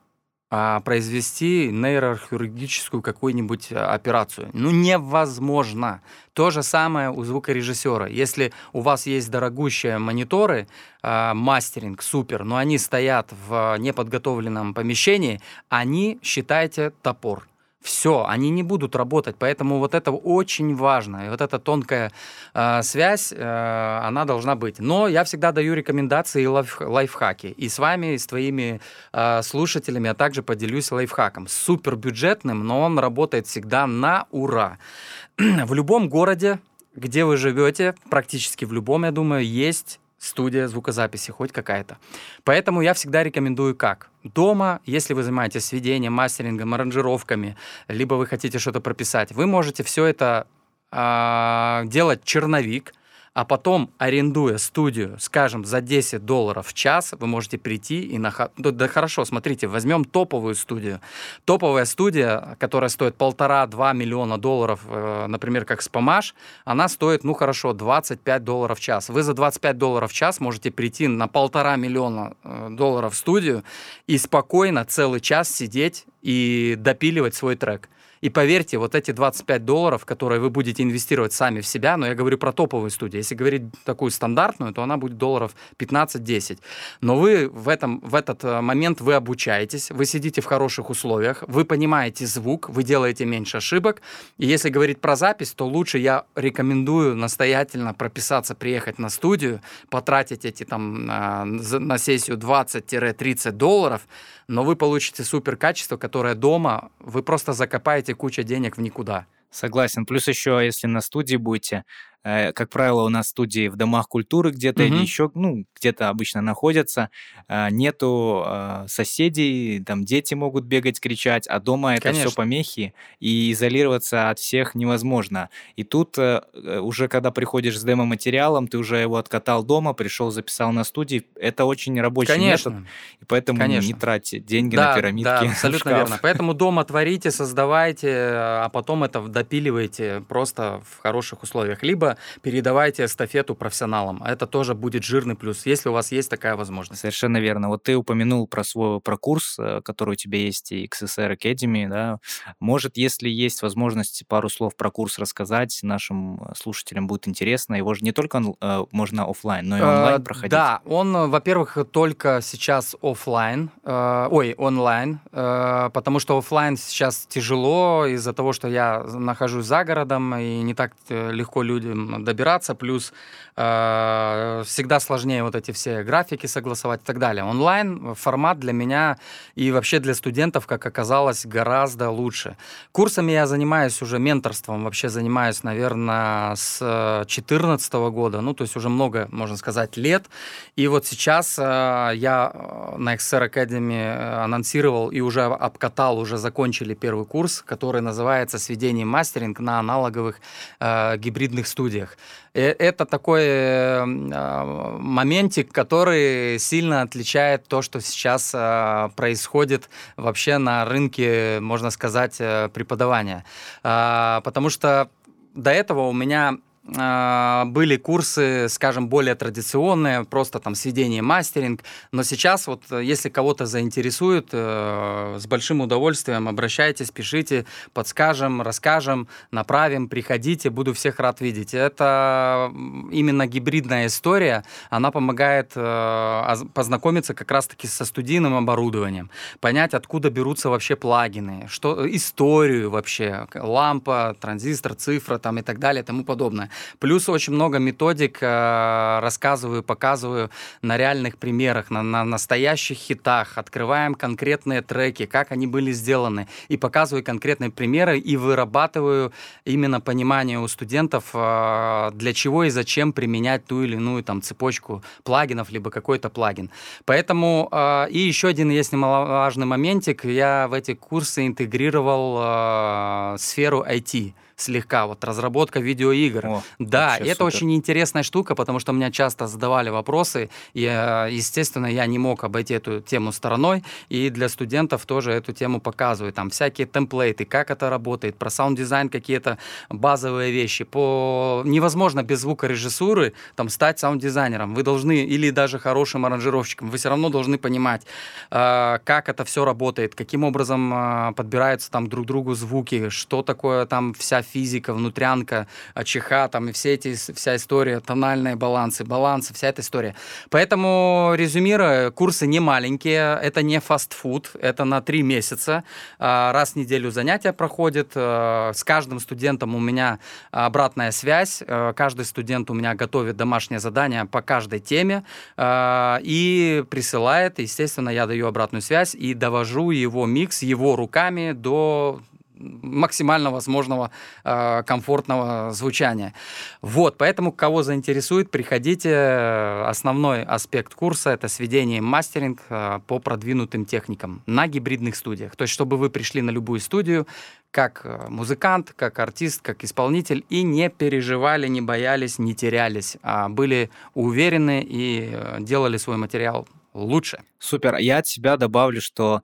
а, произвести нейрохирургическую какую-нибудь а, операцию. Ну, невозможно. То же самое у звукорежиссера. Если у вас есть дорогущие мониторы, а, мастеринг, супер, но они стоят в неподготовленном помещении, они, считайте, топор все, они не будут работать. Поэтому вот это очень важно. И вот эта тонкая э, связь, э, она должна быть. Но я всегда даю рекомендации и лайф, лайфхаки. И с вами, и с твоими э, слушателями я также поделюсь лайфхаком. Супер бюджетным, но он работает всегда на ура. в любом городе, где вы живете, практически в любом, я думаю, есть студия звукозаписи, хоть какая-то. Поэтому я всегда рекомендую как? Дома, если вы занимаетесь сведением, мастерингом, аранжировками, либо вы хотите что-то прописать, вы можете все это э, делать черновик – а потом, арендуя студию, скажем, за 10 долларов в час, вы можете прийти и на... Да, хорошо, смотрите, возьмем топовую студию. Топовая студия, которая стоит полтора-два миллиона долларов, э, например, как Спамаш, она стоит, ну хорошо, 25 долларов в час. Вы за 25 долларов в час можете прийти на полтора миллиона э, долларов в студию и спокойно целый час сидеть и допиливать свой трек. И поверьте, вот эти 25 долларов, которые вы будете инвестировать сами в себя, но я говорю про топовые студии. Если говорить такую стандартную, то она будет долларов 15-10. Но вы в, этом, в этот э, момент вы обучаетесь, вы сидите в хороших условиях, вы понимаете звук, вы делаете меньше ошибок. И если говорить про запись, то лучше я рекомендую настоятельно прописаться, приехать на студию, потратить эти там на, на сессию 20-30 долларов, но вы получите супер качество, которое дома вы просто закопаете кучу денег в никуда. Согласен. Плюс еще, если на студии будете, как правило, у нас студии в домах культуры где-то угу. или еще, ну, где-то обычно находятся. Э, нету э, соседей, там дети могут бегать, кричать, а дома это Конечно. все помехи, и изолироваться от всех невозможно. И тут уже, когда приходишь с демо-материалом, ты уже его откатал дома, пришел, записал на студии, это очень рабочий Конечно. метод, и поэтому Конечно. не тратьте деньги да, на пирамидки. Да, абсолютно верно. Поэтому дома творите, создавайте, а потом это допиливаете просто в хороших условиях. Либо передавайте эстафету профессионалам. А это тоже будет жирный плюс, если у вас есть такая возможность. Совершенно верно. Вот ты упомянул про свой про курс, э, который у тебя есть, и XSR Academy, да. Может, если есть возможность пару слов про курс рассказать, нашим э, слушателям будет интересно. Его же не только э, можно офлайн, но и онлайн проходить. Да, он, во-первых, только сейчас офлайн, ой, онлайн, потому что офлайн сейчас тяжело из-за того, что я нахожусь за городом, и не так легко людям добираться, плюс э, всегда сложнее вот эти все графики согласовать и так далее. Онлайн формат для меня и вообще для студентов, как оказалось, гораздо лучше. Курсами я занимаюсь уже менторством, вообще занимаюсь, наверное, с 2014 года, ну, то есть уже много, можно сказать, лет. И вот сейчас э, я э, на XR Academy э, анонсировал и уже обкатал, уже закончили первый курс, который называется «Сведение мастеринг на аналоговых э, гибридных студиях». Это такой э, моментик, который сильно отличает то, что сейчас э, происходит вообще на рынке, можно сказать, э, преподавания. Э, потому что до этого у меня а, были курсы, скажем, более традиционные, просто там сведение, мастеринг, но сейчас вот э, если кого-то заинтересует, э, с большим удовольствием обращайтесь, пишите, подскажем, расскажем, направим, приходите, буду всех рад видеть. Это именно гибридная история, она помогает э, познакомиться как раз-таки со студийным оборудованием, понять, откуда берутся вообще плагины, что историю вообще, лампа, транзистор, цифра там и так далее и тому подобное. Плюс очень много методик э, рассказываю, показываю на реальных примерах, на, на настоящих хитах. Открываем конкретные треки, как они были сделаны. И показываю конкретные примеры и вырабатываю именно понимание у студентов, э, для чего и зачем применять ту или иную там цепочку плагинов, либо какой-то плагин. Поэтому э, и еще один есть немаловажный моментик. Я в эти курсы интегрировал сферу IT слегка, вот разработка видеоигр. О, да, это супер. очень интересная штука, потому что меня часто задавали вопросы, и, э, естественно, я не мог обойти эту тему стороной, и для студентов тоже эту тему показываю. Там всякие темплейты, как это работает, про саунд-дизайн какие-то базовые вещи. По... Невозможно без звукорежиссуры там, стать саунд-дизайнером. Вы должны, или даже хорошим аранжировщиком, вы все равно должны понимать, э, как это все работает, каким образом э, подбираются там друг другу звуки, что такое там вся физика, внутрянка, ЧХ, там и все эти, вся история, тональные балансы, балансы, вся эта история. Поэтому, резюмируя, курсы не маленькие, это не фастфуд, это на три месяца, а, раз в неделю занятия проходят, а, с каждым студентом у меня обратная связь, а, каждый студент у меня готовит домашнее задание по каждой теме и присылает, естественно, я даю обратную связь и довожу его микс его руками до максимально возможного э, комфортного звучания. Вот, поэтому кого заинтересует, приходите. Основной аспект курса это сведение и мастеринг э, по продвинутым техникам на гибридных студиях. То есть, чтобы вы пришли на любую студию, как э, музыкант, как артист, как исполнитель, и не переживали, не боялись, не терялись, а были уверены и э, делали свой материал лучше. Супер. Я от себя добавлю, что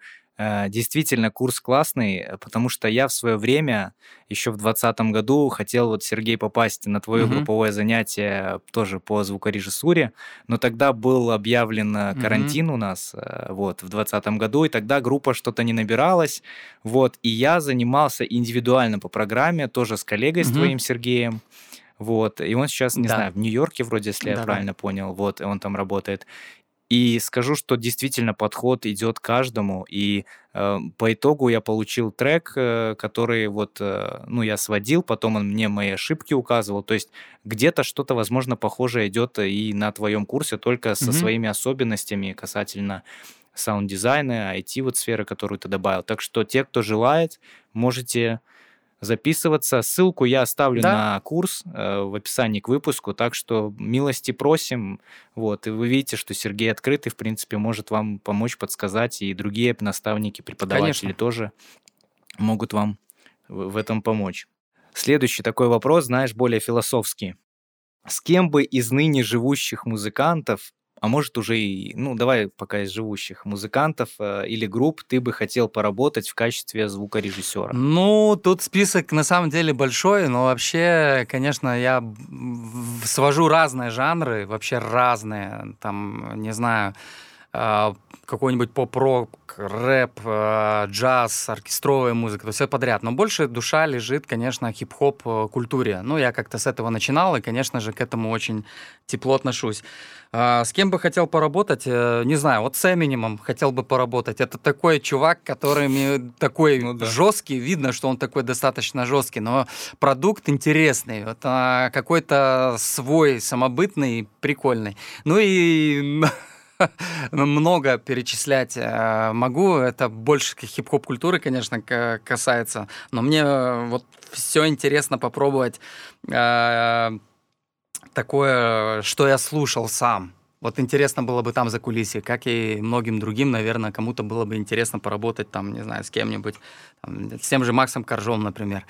действительно, курс классный, э, потому что я в свое время, еще в 2020 году, хотел вот, Сергей, попасть на твое угу. групповое занятие тоже по звукорежиссуре, но тогда был объявлен э, карантин угу. у нас вот, в 2020 году, и тогда группа что-то не набиралась, вот, и я занимался индивидуально по программе, тоже с коллегой, угу. с твоим Сергеем, вот, и он сейчас, не да. знаю, в Нью-Йорке вроде, если да, я правильно да. понял, вот, он там работает. И скажу, что действительно подход идет каждому. И э, по итогу я получил трек, э, который вот, э, ну, я сводил, потом он мне мои ошибки указывал. То есть где-то что-то, возможно, похожее идет и на твоем курсе, только со mm-hmm. своими особенностями касательно саунд-дизайна, IT вот сферы, которую ты добавил. Так что те, кто желает, можете записываться. Ссылку я оставлю да. на курс э, в описании к выпуску, так что милости просим. Вот, и вы видите, что Сергей открытый, в принципе, может вам помочь, подсказать, и другие наставники, преподаватели Конечно. тоже могут вам в этом помочь. Следующий такой вопрос, знаешь, более философский. С кем бы из ныне живущих музыкантов а может уже и, ну, давай пока из живущих музыкантов э, или групп ты бы хотел поработать в качестве звукорежиссера? Ну, тут список на самом деле большой, но вообще, конечно, я свожу разные жанры, вообще разные, там, не знаю, э, какой-нибудь поп-рок, рэп, э, джаз, оркестровая музыка, то все подряд. Но больше душа лежит, конечно, хип-хоп э, культуре. Ну, я как-то с этого начинал, и, конечно же, к этому очень тепло отношусь. А, с кем бы хотел поработать? Э, не знаю, вот с Эминемом хотел бы поработать. Это такой чувак, который такой ну, да. жесткий, видно, что он такой достаточно жесткий, но продукт интересный, вот, а, какой-то свой, самобытный, прикольный. Ну и много перечислять э, могу. Это больше хип-хоп культуры, конечно, касается. Но мне э, вот все интересно попробовать э, такое, что я слушал сам. Вот интересно было бы там за кулисье, как и многим другим, наверное, кому-то было бы интересно поработать там, не знаю, с кем-нибудь, там, с тем же Максом Коржом, например.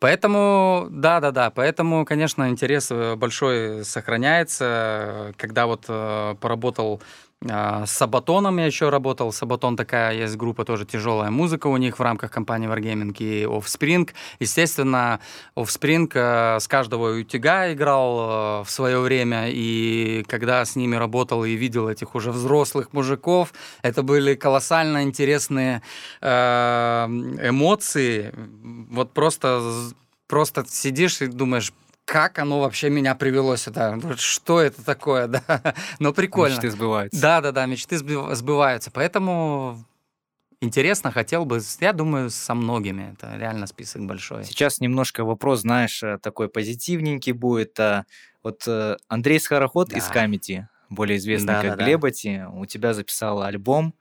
Поэтому, да-да-да, поэтому, конечно, интерес большой сохраняется. Когда вот э, поработал с Сабатоном я еще работал. Сабатон такая есть группа, тоже тяжелая музыка у них в рамках компании Wargaming и Offspring. Естественно, Offspring э, с каждого утюга играл э, в свое время, и когда с ними работал и видел этих уже взрослых мужиков, это были колоссально интересные э, эмоции. Вот просто просто сидишь и думаешь, как оно вообще меня привело сюда? Что это такое, да? Но прикольно. Мечты сбываются. Да, да, да, мечты сбываются. Поэтому интересно, хотел бы, я думаю, со многими. Это реально список большой. Сейчас немножко вопрос, знаешь, э, такой позитивненький будет. А, вот э, Андрей Скороход да. из Камеди, более известный да, как да, Глебати, да. у тебя записал альбом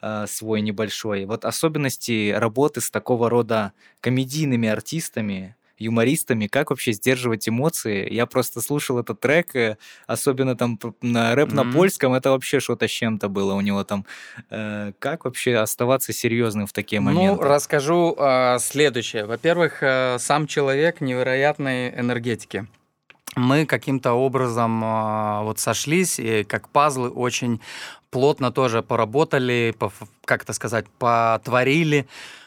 э, свой небольшой. Вот особенности работы с такого рода комедийными артистами, юмористами, как вообще сдерживать эмоции. Я просто слушал этот трек, э, особенно там на рэп mm-hmm. на польском, это вообще что-то с чем-то было у него там. Э, как вообще оставаться серьезным в такие ну, моменты? Ну, расскажу э, следующее. Во-первых, э, сам человек невероятной энергетики мы каким-то образом э, вот сошлись и как пазлы очень плотно тоже поработали, по, как это сказать, потворили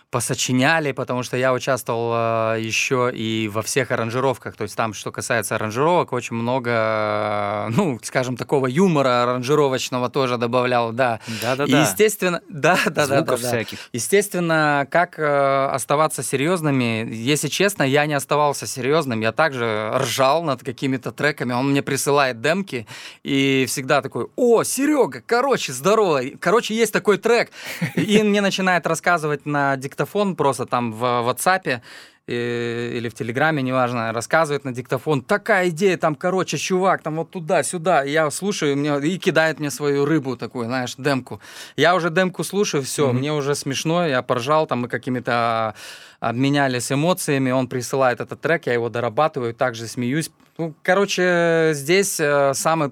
посочиняли, потому что я участвовал э, еще и во всех аранжировках. То есть там, что касается аранжировок, очень много, э, ну, скажем, такого юмора аранжировочного тоже добавлял, да. Да-да-да. Естественно, да, да, да, да, всяких. Естественно, как э, оставаться серьезными? Если честно, я не оставался серьезным, я также ржал над какими-то треками. Он мне присылает демки и всегда такой: "О, Серега, короче, здорово, короче, есть такой трек". И мне начинает рассказывать на диктофон диктофон просто там в WhatsApp э, или в Телеграме, неважно, рассказывает на диктофон, такая идея, там, короче, чувак, там вот туда-сюда, я слушаю, мне, и кидает мне свою рыбу такую, знаешь, демку. Я уже демку слушаю, все, mm-hmm. мне уже смешно, я поржал, там мы какими-то обменялись эмоциями, он присылает этот трек, я его дорабатываю, также смеюсь. Ну, короче, здесь э, самый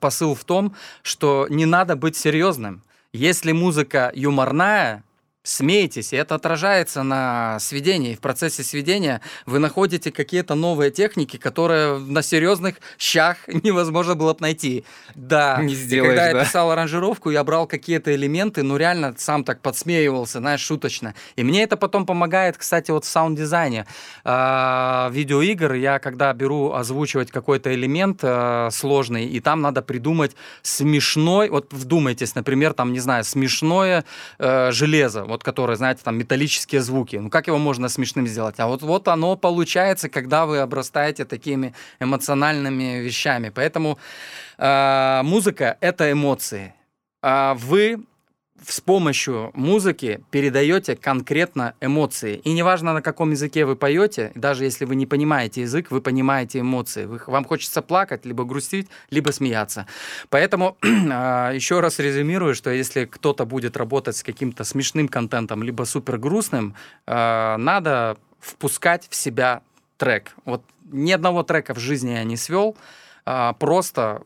посыл в том, что не надо быть серьезным. Если музыка юморная, смеетесь, и это отражается на сведении. В процессе сведения вы находите какие-то новые техники, которые на серьезных щах невозможно было бы найти. Да, не сделаешь, когда да? я писал аранжировку, я брал какие-то элементы, ну реально сам так подсмеивался, знаешь, шуточно. И мне это потом помогает, кстати, вот в саунд-дизайне э, видеоигр. Я когда беру озвучивать какой-то элемент э, сложный, и там надо придумать смешной, вот вдумайтесь, например, там, не знаю, смешное э, железо вот которые, знаете, там металлические звуки. Ну как его можно смешным сделать? А вот, вот оно получается, когда вы обрастаете такими эмоциональными вещами. Поэтому э, музыка — это эмоции. А вы с помощью музыки передаете конкретно эмоции. И неважно, на каком языке вы поете, даже если вы не понимаете язык, вы понимаете эмоции. Вам хочется плакать, либо грустить, либо смеяться. Поэтому а, еще раз резюмирую, что если кто-то будет работать с каким-то смешным контентом, либо супер грустным, а, надо впускать в себя трек. Вот ни одного трека в жизни я не свел, а, просто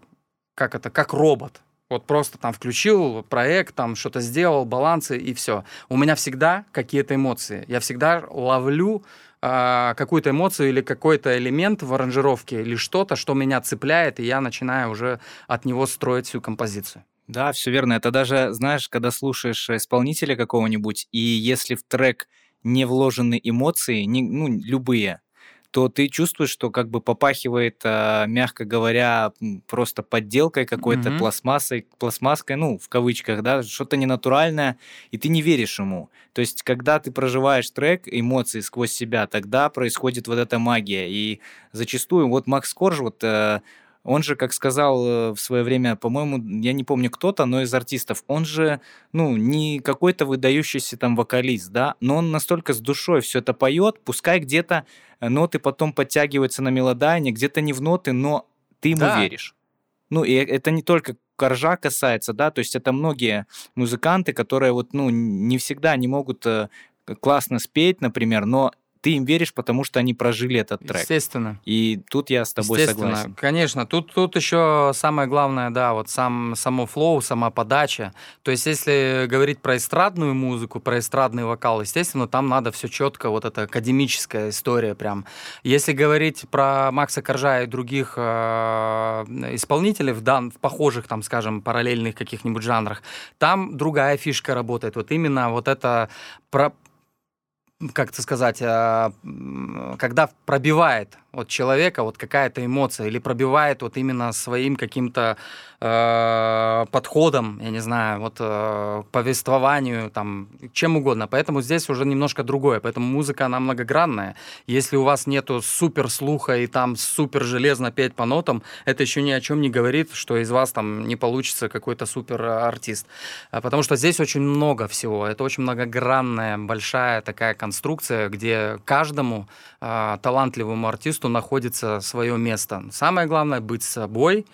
как это, как робот. Вот просто там включил проект, там что-то сделал, балансы и все. У меня всегда какие-то эмоции. Я всегда ловлю э, какую-то эмоцию или какой-то элемент в аранжировке или что-то, что меня цепляет, и я начинаю уже от него строить всю композицию. Да, все верно. Это даже, знаешь, когда слушаешь исполнителя какого-нибудь, и если в трек не вложены эмоции, не, ну, любые, то ты чувствуешь, что как бы попахивает, а, мягко говоря, просто подделкой какой-то, mm-hmm. пластмассой, пластмасской, ну, в кавычках, да, что-то ненатуральное, и ты не веришь ему. То есть, когда ты проживаешь трек, эмоции сквозь себя, тогда происходит вот эта магия. И зачастую, вот Макс Корж, вот э, он же, как сказал э, в свое время, по-моему, я не помню кто-то, но из артистов, он же, ну, не какой-то выдающийся там вокалист, да, но он настолько с душой все это поет, пускай где-то э, ноты потом подтягиваются на мелодайне, где-то не в ноты, но ты ему да. веришь. Ну, и это не только коржа касается, да, то есть это многие музыканты, которые вот, ну, не всегда не могут э, классно спеть, например, но ты им веришь, потому что они прожили этот трек. Естественно. И тут я с тобой согласен. Конечно. Тут, тут еще самое главное, да, вот сам, само флоу, сама подача. То есть, если говорить про эстрадную музыку, про эстрадный вокал, естественно, там надо все четко, вот эта академическая история прям. Если говорить про Макса Коржа и других э, исполнителей в, дан, в похожих, там, скажем, параллельных каких-нибудь жанрах, там другая фишка работает. Вот именно вот это про как это сказать, а, когда пробивает от человека вот какая-то эмоция или пробивает вот именно своим каким-то э, подходом, я не знаю, вот э, повествованию, там, чем угодно. Поэтому здесь уже немножко другое. Поэтому музыка, она многогранная. Если у вас нету супер слуха и там супер железно петь по нотам, это еще ни о чем не говорит, что из вас там не получится какой-то супер артист. А потому что здесь очень много всего. Это очень многогранная, большая такая конструкция, где каждому э, талантливому артисту находится свое место. Самое главное быть собой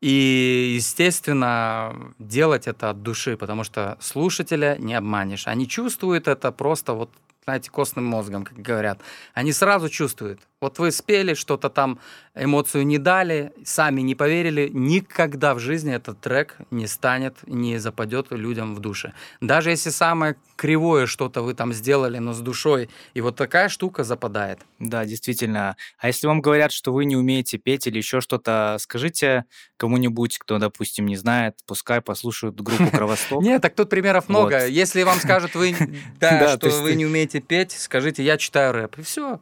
и, естественно, делать это от души, потому что слушателя не обманешь. Они чувствуют это просто вот знаете, костным мозгом, как говорят. Они сразу чувствуют. Вот вы спели, что-то там, эмоцию не дали, сами не поверили. Никогда в жизни этот трек не станет, не западет людям в душе. Даже если самое кривое что-то вы там сделали, но с душой, и вот такая штука западает. Да, действительно. А если вам говорят, что вы не умеете петь или еще что-то, скажите кому-нибудь, кто, допустим, не знает, пускай послушают группу Кровосток. Нет, так тут примеров много. Если вам скажут, вы, что вы не умеете петь, скажите, я читаю рэп, и все.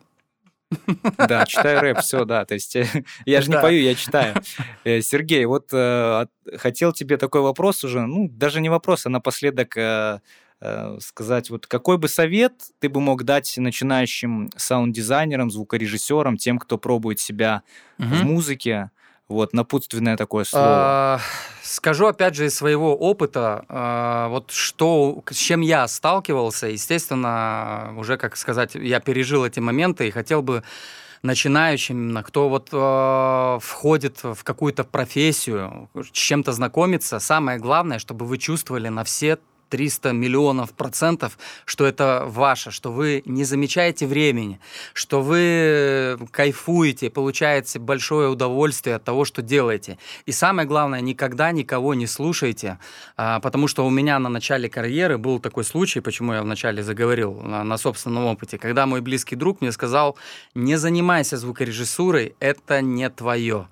Да, читаю рэп, все, да. То есть я же не пою, я читаю. Э, Сергей, вот э, хотел тебе такой вопрос уже, ну, даже не вопрос, а напоследок э, сказать, вот какой бы совет ты бы мог дать начинающим саунд-дизайнерам, звукорежиссерам, тем, кто пробует себя в музыке, вот, напутственное такое слово. А, скажу, опять же, из своего опыта, а, вот что, с чем я сталкивался, естественно, уже, как сказать, я пережил эти моменты и хотел бы начинающим, кто вот э, входит в какую-то профессию, с чем-то знакомиться, самое главное, чтобы вы чувствовали на все 300 миллионов процентов, что это ваше, что вы не замечаете времени, что вы кайфуете, получаете большое удовольствие от того, что делаете. И самое главное, никогда никого не слушайте, а, потому что у меня на начале карьеры был такой случай, почему я вначале заговорил на собственном опыте, когда мой близкий друг мне сказал, не занимайся звукорежиссурой, это не твое.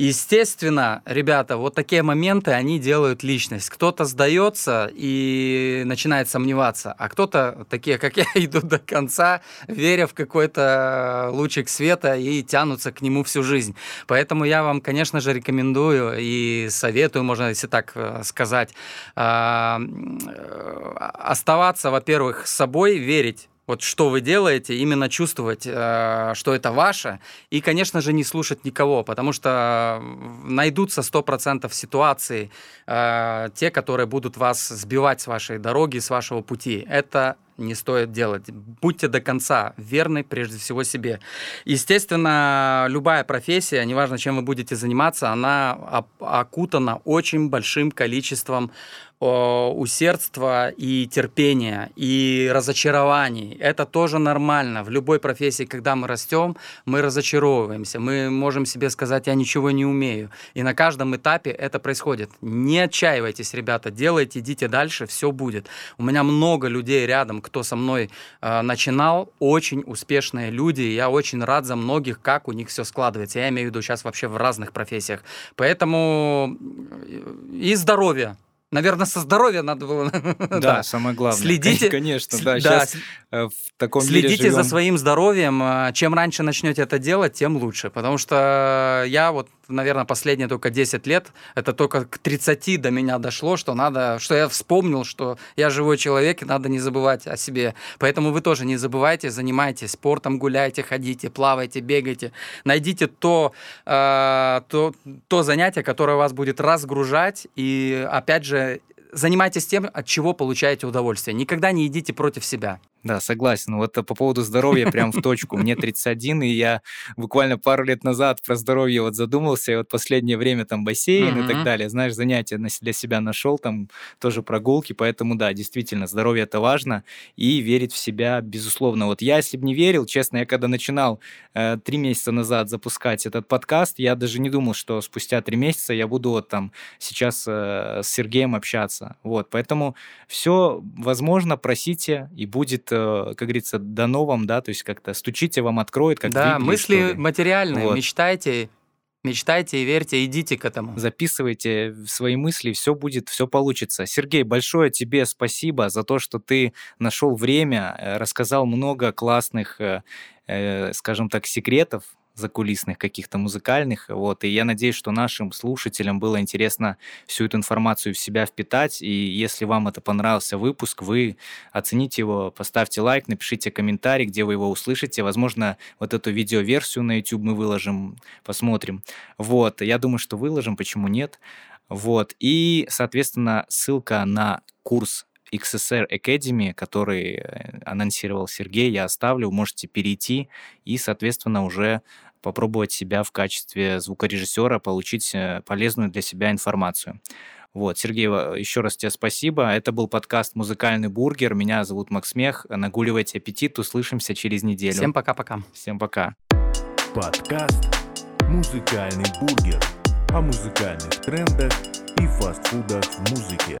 Естественно, ребята, вот такие моменты, они делают личность. Кто-то сдается и начинает сомневаться, а кто-то, такие как я, идут до конца, веря в какой-то лучик света и тянутся к нему всю жизнь. Поэтому я вам, конечно же, рекомендую и советую, можно если так э, сказать, а, э, оставаться, во-первых, собой, верить вот что вы делаете, именно чувствовать, э, что это ваше, и, конечно же, не слушать никого, потому что найдутся 100% ситуации, э, те, которые будут вас сбивать с вашей дороги, с вашего пути. Это не стоит делать. Будьте до конца верны прежде всего себе. Естественно, любая профессия, неважно, чем вы будете заниматься, она окутана очень большим количеством усердства и терпения, и разочарований. Это тоже нормально. В любой профессии, когда мы растем, мы разочаровываемся. Мы можем себе сказать, я ничего не умею. И на каждом этапе это происходит. Не отчаивайтесь, ребята, делайте, идите дальше, все будет. У меня много людей рядом, кто со мной э, начинал, очень успешные люди. И я очень рад за многих, как у них все складывается. Я имею в виду сейчас вообще в разных профессиях. Поэтому и здоровье Наверное, со здоровья надо было. Да, да. самое главное. Следите, конечно, да. да. Сейчас э, в таком Следите мире за своим здоровьем. А, чем раньше начнете это делать, тем лучше. Потому что я вот, наверное, последние только 10 лет, это только к 30 до меня дошло, что надо, что я вспомнил, что я живой человек, и надо не забывать о себе. Поэтому вы тоже не забывайте, занимайтесь спортом, гуляйте, ходите, плавайте, бегайте. Найдите то, э, то, то занятие, которое вас будет разгружать и, опять же, занимайтесь тем, от чего получаете удовольствие. Никогда не идите против себя. Да, согласен. Вот по поводу здоровья прям в точку. Мне 31, и я буквально пару лет назад про здоровье вот задумался, и вот последнее время там бассейн mm-hmm. и так далее, знаешь, занятия для себя нашел, там тоже прогулки, поэтому да, действительно, здоровье это важно, и верить в себя, безусловно. Вот я, если бы не верил, честно, я когда начинал э, три месяца назад запускать этот подкаст, я даже не думал, что спустя три месяца я буду вот там сейчас э, с Сергеем общаться. Вот, поэтому все возможно, просите, и будет Э, как говорится, дано вам, да, то есть как-то стучите, вам откроет, как Да, Библии, мысли материальные, вот. мечтайте, Мечтайте и верьте, идите к этому. Записывайте свои мысли, все будет, все получится. Сергей, большое тебе спасибо за то, что ты нашел время, э, рассказал много классных, э, скажем так, секретов закулисных каких-то музыкальных. Вот. И я надеюсь, что нашим слушателям было интересно всю эту информацию в себя впитать. И если вам это понравился выпуск, вы оцените его, поставьте лайк, напишите комментарий, где вы его услышите. Возможно, вот эту видеоверсию на YouTube мы выложим, посмотрим. Вот. Я думаю, что выложим, почему нет. Вот. И, соответственно, ссылка на курс XSR Academy, который э, анонсировал Сергей, я оставлю, можете перейти и, соответственно, уже попробовать себя в качестве звукорежиссера, получить э, полезную для себя информацию. Вот, Сергей, еще раз тебе спасибо. Это был подкаст «Музыкальный бургер». Меня зовут Макс Мех. Нагуливайте аппетит. Услышимся через неделю. Всем пока-пока. Всем пока. Подкаст «Музыкальный бургер» о музыкальных трендах и фастфудах в музыке.